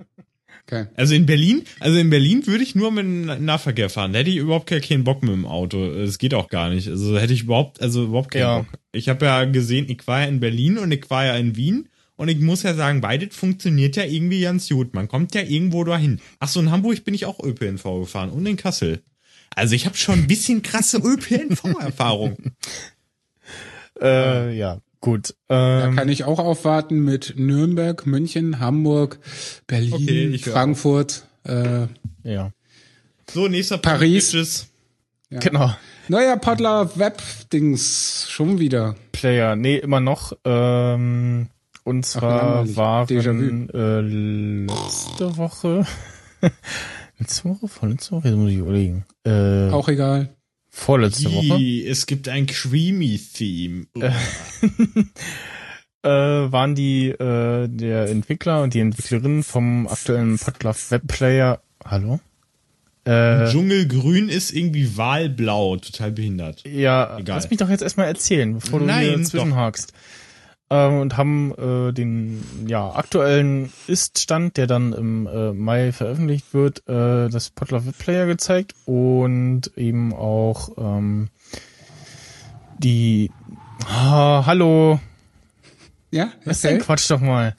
Okay. Also in Berlin, also in Berlin würde ich nur mit dem Nahverkehr fahren. Da hätte ich überhaupt keinen Bock mit dem Auto. Es geht auch gar nicht. Also hätte ich überhaupt, also überhaupt keinen Ja. Bock. Ich habe ja gesehen, ich war ja in Berlin und ich war ja in Wien. Und ich muss ja sagen, beides funktioniert ja irgendwie ganz gut. Man kommt ja irgendwo dahin. Ach so, in Hamburg bin ich auch ÖPNV gefahren und in Kassel. Also ich habe schon ein bisschen krasse ÖPNV-Erfahrung. Äh, ja, gut. Da Ähm, kann ich auch aufwarten mit Nürnberg, München, Hamburg, Berlin, Okay, Frankfurt. Äh, ja, So, nächster Punkt, Paris. Bitches. genau. neuer Podler Web-Dings. Schon wieder. Player, nee, immer noch. Ähm, und zwar waren Déjà-vu. äh, letzte Woche. letzte Woche? Vorletzte Woche? Jetzt muss ich überlegen. Äh, Auch egal. Vorletzte Woche. Ih, Es gibt ein Creamy-Theme. Äh, waren die äh, der Entwickler und die Entwicklerin vom aktuellen Podlove Webplayer. Hallo? Äh, Dschungelgrün ist irgendwie wahlblau, total behindert. Ja, Egal. lass mich doch jetzt erstmal erzählen, bevor du Nein, hier zwischenhakst. Ähm, und haben äh, den ja aktuellen Ist-Stand, der dann im äh, Mai veröffentlicht wird, äh, das Potluck Web Player gezeigt und eben auch ähm, die ah, Hallo, Ja, was ist denn. Quatsch doch mal.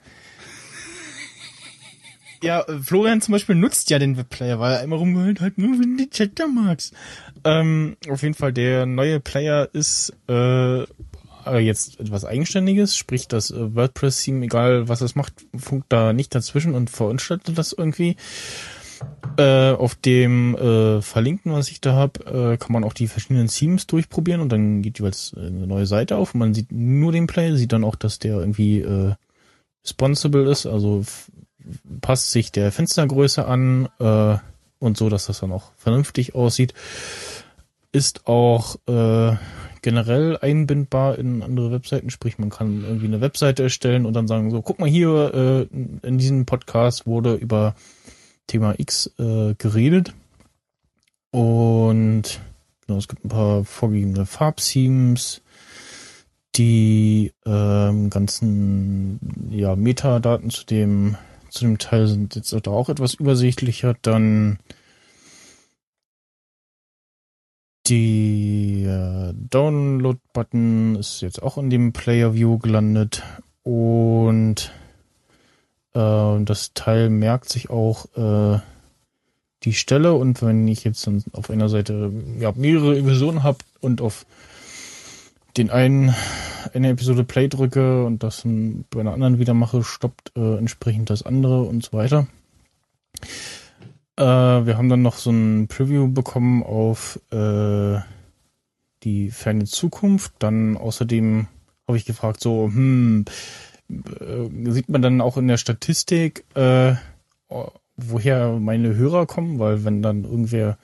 Ja, Florian zum Beispiel nutzt ja den Webplayer, weil er immer rumgehört hat, nur wenn du die Chatter magst. Ähm, auf jeden Fall, der neue Player ist äh, jetzt etwas Eigenständiges, sprich das äh, WordPress-Theme, egal was es macht, funkt da nicht dazwischen und veranstaltet das irgendwie. Äh, auf dem äh, Verlinkten, was ich da habe, äh, kann man auch die verschiedenen Themes durchprobieren und dann geht jeweils äh, eine neue Seite auf. Man sieht nur den Play, sieht dann auch, dass der irgendwie äh, responsible ist, also passt sich der Fenstergröße an äh, und so, dass das dann auch vernünftig aussieht. Ist auch äh, generell einbindbar in andere Webseiten, sprich man kann irgendwie eine Webseite erstellen und dann sagen so, guck mal hier, äh, in diesem Podcast wurde über Thema X äh, geredet und genau, es gibt ein paar vorgegebene Farbthemes, die ähm, ganzen ja, Metadaten zu dem zu dem Teil sind jetzt da auch etwas übersichtlicher. Dann die äh, Download-Button ist jetzt auch in dem Player View gelandet und äh, das Teil merkt sich auch äh, die Stelle und wenn ich jetzt dann auf einer Seite ja, mehrere Episoden habe und auf den einen eine Episode Play drücke und das bei einer anderen wieder mache, stoppt äh, entsprechend das andere und so weiter. Äh, wir haben dann noch so ein Preview bekommen auf äh, die ferne Zukunft. Dann außerdem habe ich gefragt, so, hm, äh, sieht man dann auch in der Statistik, äh, woher meine Hörer kommen, weil wenn dann irgendwer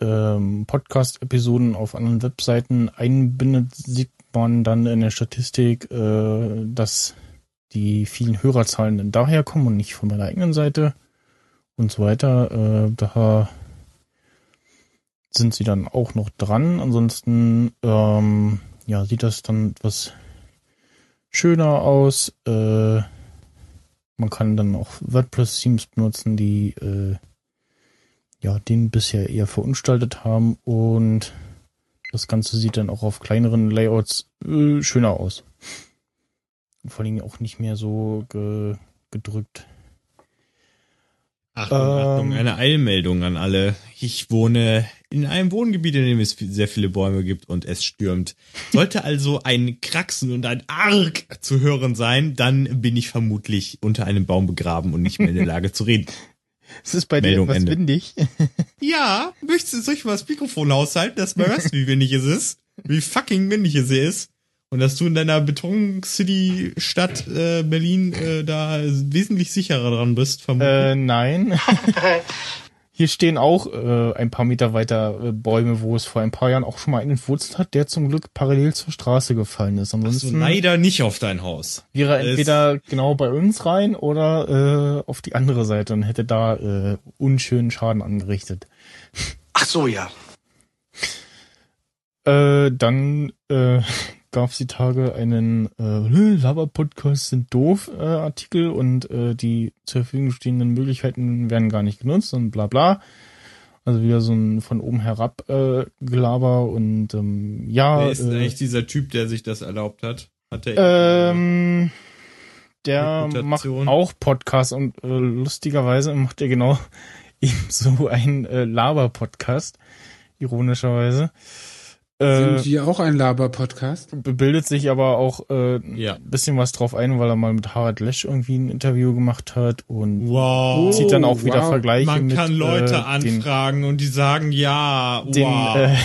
ähm, Podcast-Episoden auf anderen Webseiten einbindet, sieht man dann in der Statistik, äh, dass die vielen Hörerzahlen dann daher kommen und nicht von meiner eigenen Seite und so weiter. Äh, da sind sie dann auch noch dran. Ansonsten ähm, ja, sieht das dann etwas schöner aus. Äh, man kann dann auch WordPress-Themes benutzen, die äh, ja, den bisher eher verunstaltet haben und das Ganze sieht dann auch auf kleineren Layouts äh, schöner aus. Vor allem auch nicht mehr so ge gedrückt. Achtung, Ähm. Eine Eilmeldung an alle. Ich wohne in einem Wohngebiet, in dem es sehr viele Bäume gibt und es stürmt. Sollte also ein Kraxen und ein Arg zu hören sein, dann bin ich vermutlich unter einem Baum begraben und nicht mehr in der Lage zu reden. Es ist bei Meldung dir etwas Ende. windig. Ja, möchtest du soll ich mal das Mikrofon aushalten, dass man hörst, wie windig es ist? Wie fucking windig es ist? Und dass du in deiner Beton-City-Stadt äh, Berlin äh, da wesentlich sicherer dran bist, vermutlich. äh, nein. Hier stehen auch äh, ein paar Meter weiter äh, Bäume, wo es vor ein paar Jahren auch schon mal einen entwurzelt hat, der zum Glück parallel zur Straße gefallen ist. Ansonsten leider nicht auf dein Haus. wäre er Es- entweder genau bei uns rein oder äh, auf die andere Seite und hätte da äh, unschönen Schaden angerichtet. Ach so, ja. Äh, dann äh, gab es die Tage einen äh, Lava-Podcast sind doof äh, Artikel und äh, die zur Verfügung stehenden Möglichkeiten werden gar nicht genutzt und bla bla. Also wieder so ein von oben herab äh, Gelaber und ähm, ja. Wer ist äh, eigentlich dieser Typ, der sich das erlaubt hat? Hat er ähm, der macht auch Podcasts und äh, lustigerweise macht er genau ebenso einen äh, Laber-Podcast, ironischerweise. Äh, Sind wir auch ein Laber-Podcast? bildet sich aber auch äh, Ja. ein bisschen was drauf ein, weil er mal mit Harald Lesch irgendwie ein Interview gemacht hat und Wow. zieht dann auch wieder wow. Vergleiche Man mit kann Leute äh, den, anfragen und die sagen ja, den, wow. äh,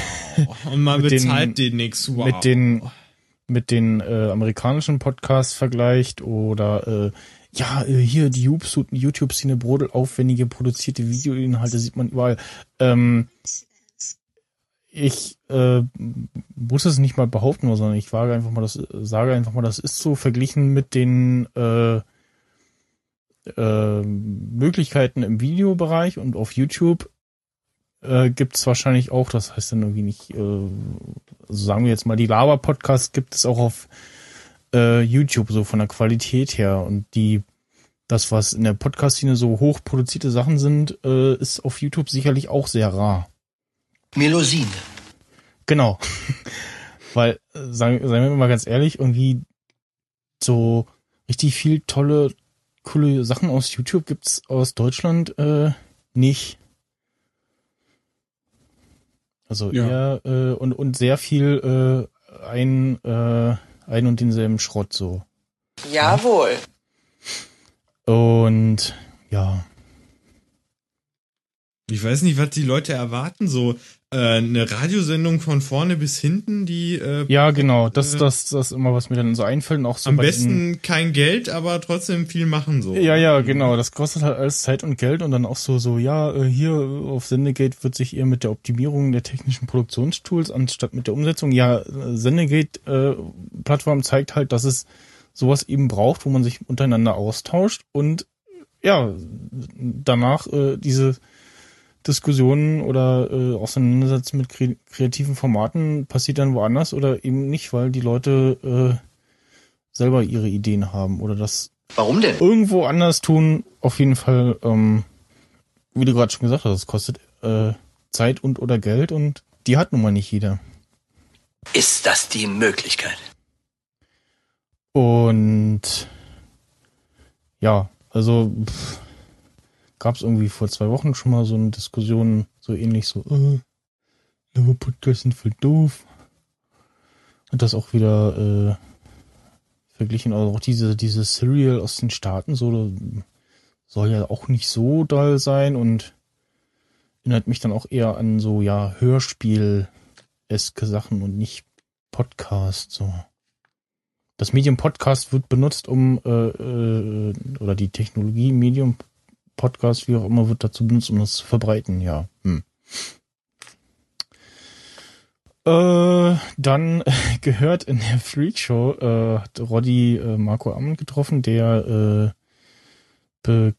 und man den- bezahlt den nix, wow. mit den mit den äh, amerikanischen Podcasts vergleicht oder äh, ja, äh, hier die YouTube- YouTube-Szene brodelt aufwendige produzierte Videoinhalte sieht man überall. Ähm, ich äh, muss es nicht mal behaupten, sondern ich wage einfach mal, das sage einfach mal, das ist so verglichen mit den äh, äh, Möglichkeiten im Videobereich und auf YouTube äh, gibt es wahrscheinlich auch, das heißt dann irgendwie nicht, äh, also sagen wir jetzt mal, die Lava-Podcasts gibt es auch auf äh, YouTube, so von der Qualität her. Und die, das, was in der Podcast-Szene so hoch produzierte Sachen sind, äh, ist auf YouTube sicherlich auch sehr rar. Melusine. Genau. Weil, äh, sagen, sagen wir mal ganz ehrlich, irgendwie so richtig viel tolle, coole Sachen aus YouTube gibt's aus Deutschland äh, nicht. Also Ja. eher äh, und, und sehr viel äh, ein, äh, ein und denselben Schrott so. Jawohl. Und ja. Ich weiß nicht, was die Leute erwarten. So eine Radiosendung von vorne bis hinten, die äh, Ja, genau. Das, Äh, das, das ist immer, was mir dann so einfällt. Und auch so am besten kein Geld, aber trotzdem viel machen so. Ja, ja, genau. Das kostet halt alles Zeit und Geld und dann auch so, so, ja, äh, hier auf Sendegate wird sich eher mit der Optimierung der technischen Produktionstools anstatt mit der Umsetzung. Ja, äh, Sendegate-Plattform zeigt halt, dass es sowas eben braucht, wo man sich untereinander austauscht und ja, danach äh, diese Diskussionen oder äh, Auseinandersetzungen mit kre kreativen Formaten passiert dann woanders oder eben nicht, weil die Leute äh, selber ihre Ideen haben oder das Warum denn? irgendwo anders tun. Auf jeden Fall, ähm, wie du gerade schon gesagt hast, es kostet äh, Zeit und oder Geld und die hat nun mal nicht jeder. Ist das die Möglichkeit? Und ja, also gab es irgendwie vor zwei Wochen schon mal so eine Diskussion, so ähnlich so, äh, neue Podcasts sind voll doof. Und das auch wieder äh, verglichen, also auch diese, diese Serial aus den Staaten, so soll ja auch nicht so doll sein und erinnert mich dann auch eher an so, ja, Hörspiel-eske Sachen und nicht Podcast, so das Medium Podcast wird benutzt, um äh, äh, oder die Technologie Medium Podcast, wie auch immer, wird dazu benutzt, um das zu verbreiten, ja. Hm. Äh, dann gehört in der Freak Show äh, hat Roddy äh, Marco Ammon getroffen, der äh,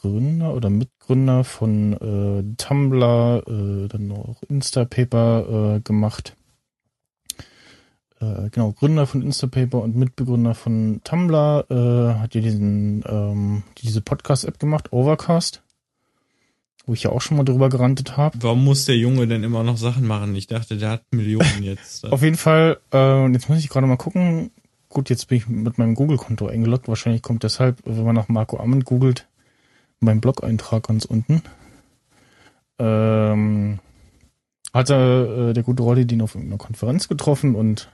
Begründer oder Mitgründer von äh, Tumblr, äh, dann noch Instapaper äh, gemacht äh, genau, Gründer von Instapaper und Mitbegründer von Tumblr, äh, hat ja diesen, ähm, diese Podcast-App gemacht, Overcast, wo ich ja auch schon mal drüber gerantet habe. Warum muss der Junge denn immer noch Sachen machen? Ich dachte, der hat Millionen jetzt. Auf jeden Fall, äh, und jetzt muss ich gerade mal gucken, gut, jetzt bin ich mit meinem Google-Konto eingeloggt, wahrscheinlich kommt deshalb, wenn man nach Marco Ammen googelt, mein Blog-Eintrag ganz unten. Ähm, hatte äh, der gute Rolli den auf irgendeiner Konferenz getroffen und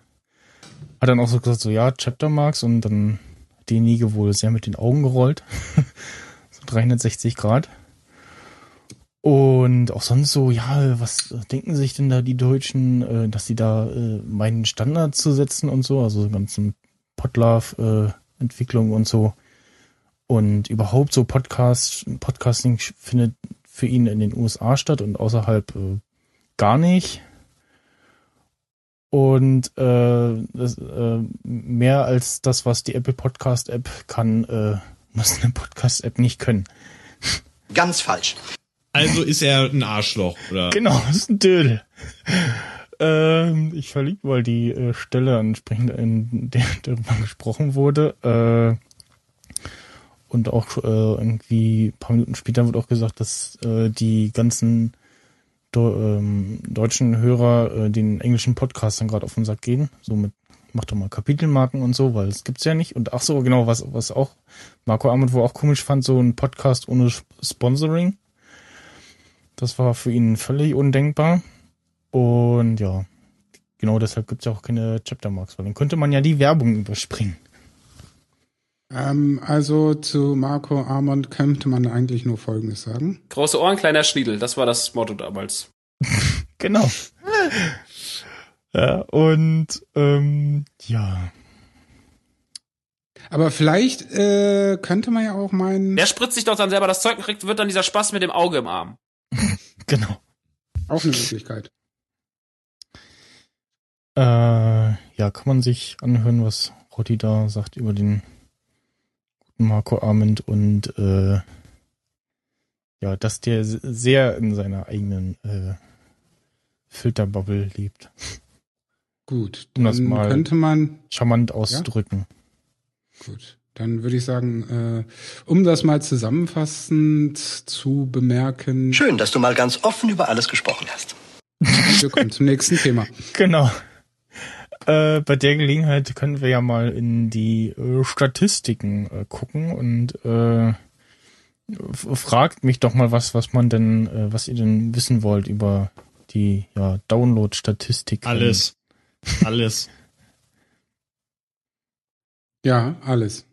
hat dann auch so gesagt, so ja, Chapter Marks und dann hat wohl sehr mit den Augen gerollt. so 360 Grad. Und auch sonst so, ja, was denken sich denn da die Deutschen, äh, dass sie da äh, meinen Standard zu setzen und so, also ganzen Podlove-Entwicklung und so. Und überhaupt so Podcast, Podcasting findet für ihn in den USA statt und außerhalb äh, gar nicht. Und äh, das, äh, mehr als das, was die Apple Podcast App kann, äh, muss eine Podcast App nicht können. Ganz falsch. Also ist er ein Arschloch, oder? Genau, das ist ein Dödel. ähm, ich verlieb mal die äh, Stelle ansprechend, in der darüber gesprochen wurde. Äh, und auch äh, irgendwie ein paar Minuten später wird auch gesagt, dass äh, die ganzen ähm, deutschen Hörer äh, den englischen Podcastern gerade auf den Sack gehen. So mit, mach doch mal Kapitelmarken und so, weil es gibt's ja nicht. Und ach so, genau, was, was auch Marco Arment wohl auch komisch fand, so ein Podcast ohne Sponsoring. Das war für ihn völlig undenkbar. Und ja, genau deshalb gibt's ja auch keine Chaptermarks, weil dann könnte man ja die Werbung überspringen. Ähm, also zu Marco Armand könnte man eigentlich nur Folgendes sagen. Große Ohren, kleiner Schniedel. Das war das Motto damals. Genau. ja, und ähm, ja. Aber vielleicht äh, könnte man ja auch meinen, Der spritzt sich doch dann selber das Zeug und kriegt, wird dann dieser Spaß mit dem Auge im Arm. Genau. auch eine Möglichkeit. Äh, ja, kann man sich anhören, was Rotti da sagt über den Marco Arment und äh, ja, dass der sehr in seiner eigenen äh, Filterbubble lebt. Gut, Um das dann mal- könnte man, Charmant auszudrücken. gut, dann würde ich sagen, äh, um das mal zusammenfassend zu bemerken, Schön, dass du mal ganz offen über alles gesprochen hast. wir kommen zum nächsten Thema. Genau. Äh, bei der Gelegenheit können wir ja mal in die äh, Statistiken äh, gucken und äh, fragt mich doch mal was, was man denn, äh, was ihr denn wissen wollt über die ja, Download-Statistik. Alles. Alles. Ja, alles.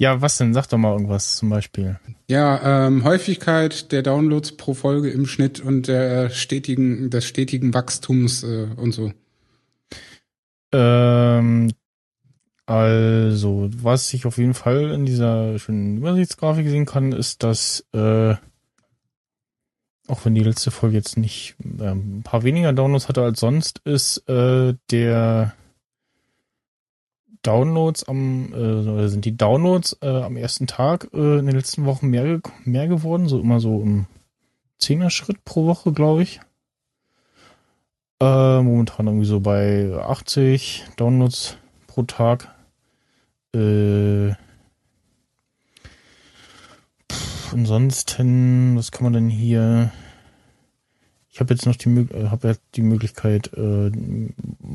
Ja, was denn? Sag doch mal irgendwas zum Beispiel. Ja, ähm, Häufigkeit der Downloads pro Folge im Schnitt und der stetigen, des stetigen Wachstums äh, und so. Ähm, also, was ich auf jeden Fall in dieser schönen Übersichtsgrafik sehen kann, ist, dass, äh, auch wenn die letzte Folge jetzt nicht äh, ein paar weniger Downloads hatte als sonst, ist äh, der Downloads am, äh, sind die Downloads äh, am ersten Tag äh, in den letzten Wochen mehr, mehr geworden, so immer so im Zehner-Schritt pro Woche, glaube ich. Äh, momentan irgendwie so bei 80 Downloads pro Tag. Äh, pff, ansonsten, was kann man denn hier? Ich habe jetzt noch die, äh, hab jetzt die Möglichkeit, äh,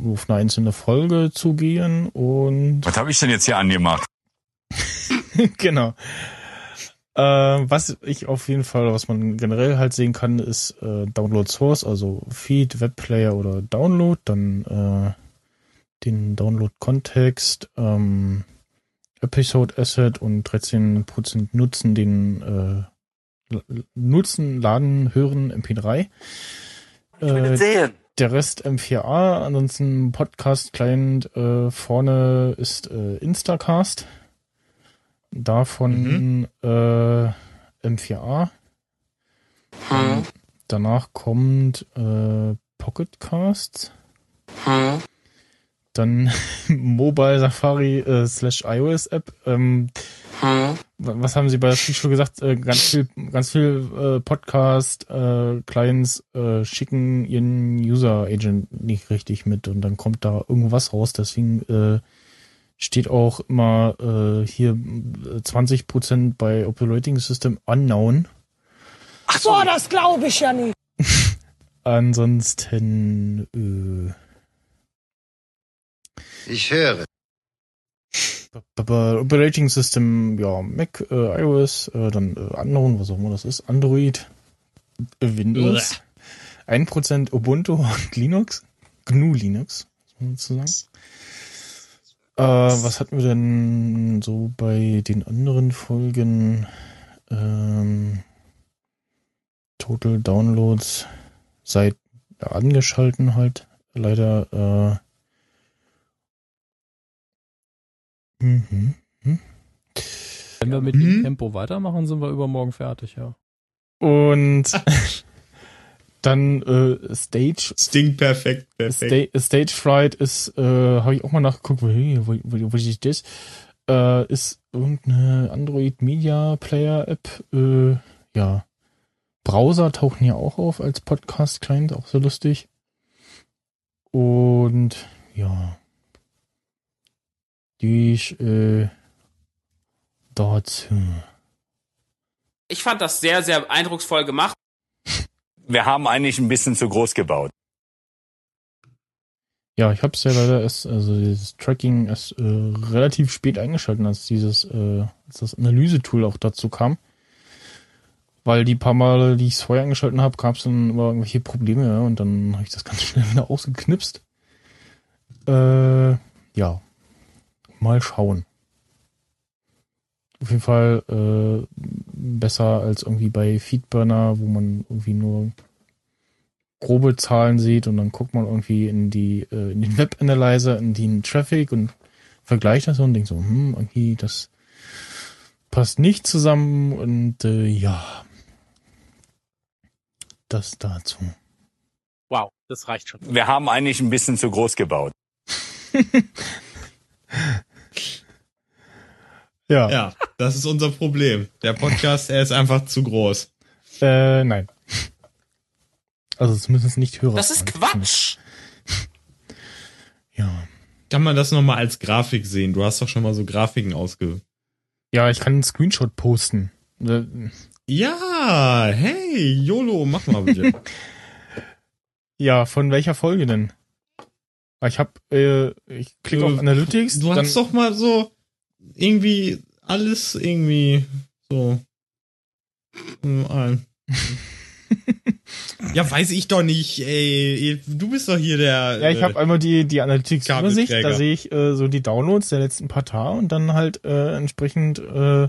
auf eine einzelne Folge zu gehen und Was habe ich denn jetzt hier angemacht? genau. Äh, was ich auf jeden Fall, was man generell halt sehen kann, ist äh, Download Source, also Feed, Webplayer oder Download, dann äh, den Download Kontext, ähm, Episode Asset und 13% nutzen den äh, nutzen, laden, hören MP3. Äh, sehen. der Rest M4A, ansonsten Podcast-Client äh, vorne ist äh, Instacast. Davon äh, M4A. Hm. Danach kommt äh, Pocketcasts. Hm. Dann Mobile Safari äh, slash iOS App. Ähm, Hm. wa- was haben Sie bei der Schule gesagt? Äh, ganz viel, ganz viel äh, Podcast äh, Clients äh, schicken ihren User Agent nicht richtig mit und dann kommt da irgendwas raus. Deswegen äh, steht auch immer äh, hier äh, 20% bei Operating System unknown. Ach so. Das glaube ich ja nicht. Ansonsten äh, Ich höre. Operating System, ja, Mac, äh, iOS, äh, dann äh, Unknown, was auch immer das ist, Android, äh, Windows, 1% Ubuntu und Linux, GNU Linux, muss man dazu sagen. Äh, was hatten wir denn so bei den anderen Folgen? Ähm, Total Downloads seit angeschalten halt, leider äh, Mhm. Wenn wir mit Hm? dem Tempo weitermachen, sind wir übermorgen fertig, ja. Und dann äh, Stage Sting perfekt, perfekt. Sta Stage Fright ist, äh, habe ich auch mal nachgeguckt, wo, wo, wo, wo ist das? Äh, ist irgendeine Android Media Player App. Äh, ja. Browser tauchen hier auch auf als Podcast Client, auch so lustig. Und ja. Die ich äh, dazu. Ich fand das sehr, sehr eindrucksvoll gemacht. Wir haben eigentlich ein bisschen zu groß gebaut. Ja, ich habe es ja leider erst, also dieses Tracking erst äh, relativ spät eingeschalten, als dieses, äh, als das Analyse-Tool auch dazu kam. Weil die paar Male, die ich es vorher eingeschalten habe, gab es dann immer irgendwelche Probleme, ja, und dann habe ich das ganz schnell wieder ausgeknipst. Äh, ja. Mal schauen. Auf jeden Fall äh, besser als irgendwie bei Feedburner, wo man irgendwie nur grobe Zahlen sieht und dann guckt man irgendwie in die äh, in den Web Analyzer, in den Traffic und vergleicht das und denkt so, hm, irgendwie das passt nicht zusammen und äh, ja, das dazu. Wow, das reicht schon. Wir haben eigentlich ein bisschen zu groß gebaut. Ja, Ja, das ist unser Problem. Der Podcast, er ist einfach zu groß. äh, nein. Also zumindest nicht Hörer. Das ist Quatsch. Ja. Kann man das nochmal als Grafik sehen? Du hast doch schon mal so Grafiken ausge... Ja, ich kann einen Screenshot posten. Äh, Ja, hey, YOLO, mach mal bitte. Ja, von welcher Folge denn? Ich hab, äh, ich klicke auf Du- Analytics. Du dann, hast doch mal so irgendwie alles irgendwie so. Ja, weiß ich doch nicht, ey. Du bist doch hier der. Ja, ich äh, habe einmal die, die Analytics-Übersicht, da sehe ich äh, so die Downloads der letzten paar Tage und dann halt äh, entsprechend äh,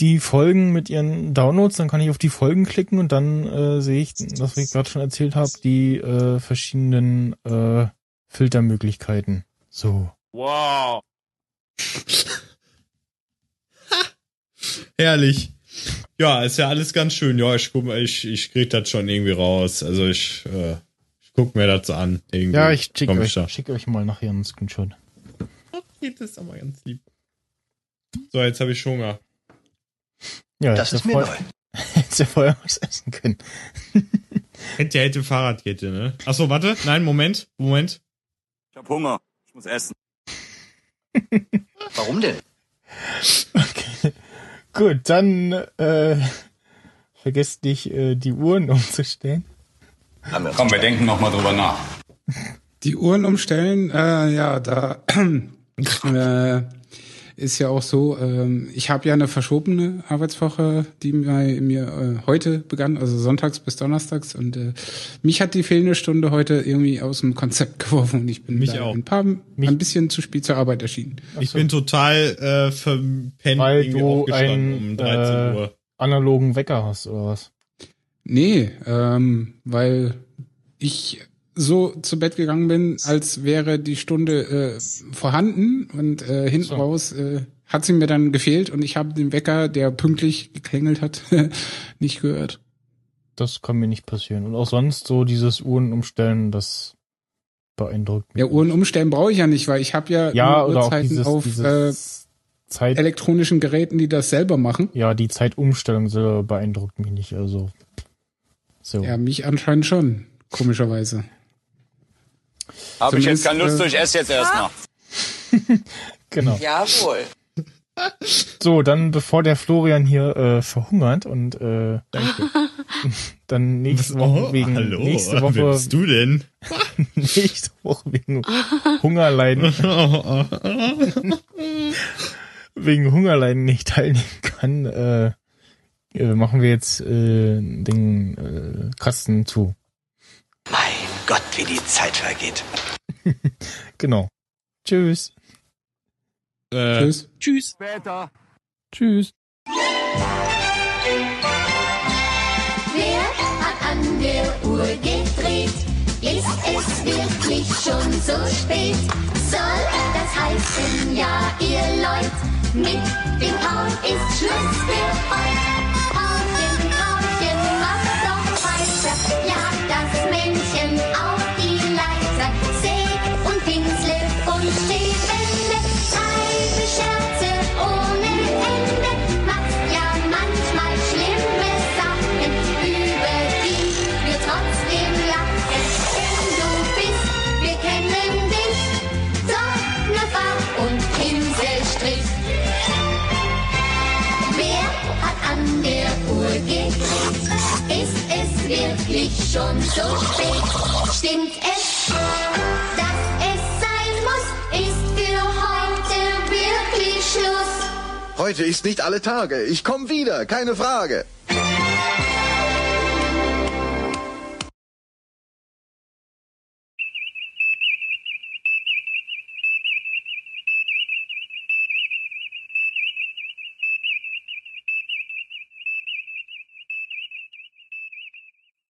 die Folgen mit ihren Downloads, dann kann ich auf die Folgen klicken und dann äh, sehe ich, was ich gerade schon erzählt habe, die äh, verschiedenen äh, Filtermöglichkeiten. So. Wow. Herrlich. Ja, ist ja alles ganz schön. Ja, ich guck ich, ich krieg das schon irgendwie raus. Also ich, äh, ich guck mir das an. Irgendwie. Ja, ich schicke euch, da. schick euch mal nachher einen Screenshot. Okay, das ist aber ganz lieb. So, jetzt habe ich Hunger. Ja, Das ist mir neu. Hätte ja vorher was essen können. Hätte, hätte Fahrradkette, ne? Achso, warte. Nein, Moment. Moment. Ich hab Hunger. Ich muss essen. Warum denn? Okay. Gut, dann äh, vergesst nicht, äh, die Uhren umzustellen. Wir Komm, wir denken noch mal drüber nach. Die Uhren umstellen, äh, ja, da äh, ist ja auch so, ähm, ich habe ja eine verschobene Arbeitswoche, die bei mir äh, heute begann, also sonntags bis donnerstags und äh, mich hat die fehlende Stunde heute irgendwie aus dem Konzept geworfen und ich bin Mich auch. ein paar ein bisschen zu spät zur Arbeit erschienen. Ich bin total äh, verpennt Weil irgendwie du aufgestanden ein um 13 äh, Uhr. analogen Wecker hast, oder was? Nee, ähm, weil ich so zu Bett gegangen bin, als wäre die Stunde äh, vorhanden und äh, hinten So. raus äh, hat sie mir dann gefehlt und ich habe den Wecker, der pünktlich geklingelt hat, nicht gehört. Das kann mir nicht passieren. Und auch sonst so dieses Uhren umstellen, das beeindruckt mich. Ja, Uhren umstellen brauche ich ja nicht, weil ich habe ja, ja, oder Uhrzeiten dieses, auf äh, dieses Zeit, elektronischen Geräten, die das selber machen. ja, die Zeitumstellung selber beeindruckt mich nicht. Also so. Ja, mich anscheinend schon, komischerweise. Habe ich jetzt keine Lust, äh, ich esse jetzt erstmal. Genau. Jawohl. So, dann bevor der Florian hier äh, verhungert und äh, danke. dann nächste Woche Oh, wegen hallo, nächste wer Woche bist du denn? nächste Woche wegen Hungerleiden wegen Hungerleiden nicht teilnehmen kann, äh, äh, machen wir jetzt äh, den äh, Kasten zu. Gott, wie die Zeit vergeht. Genau. Tschüss. äh, Tschüss. Tschüss. Später. Tschüss. Wer hat an der Uhr gedreht? Ist es wirklich schon so spät? Soll das heißen, ja, ihr Leut, mit dem Kauen ist Schluss für heute. Frauchen, Frauchen, mach doch weiter, jag das Männchen wirklich schon so spät? Stimmt es, dass es sein muss? Ist für heute wirklich Schluss? Heute ist nicht alle Tage. Ich komme wieder, keine Frage.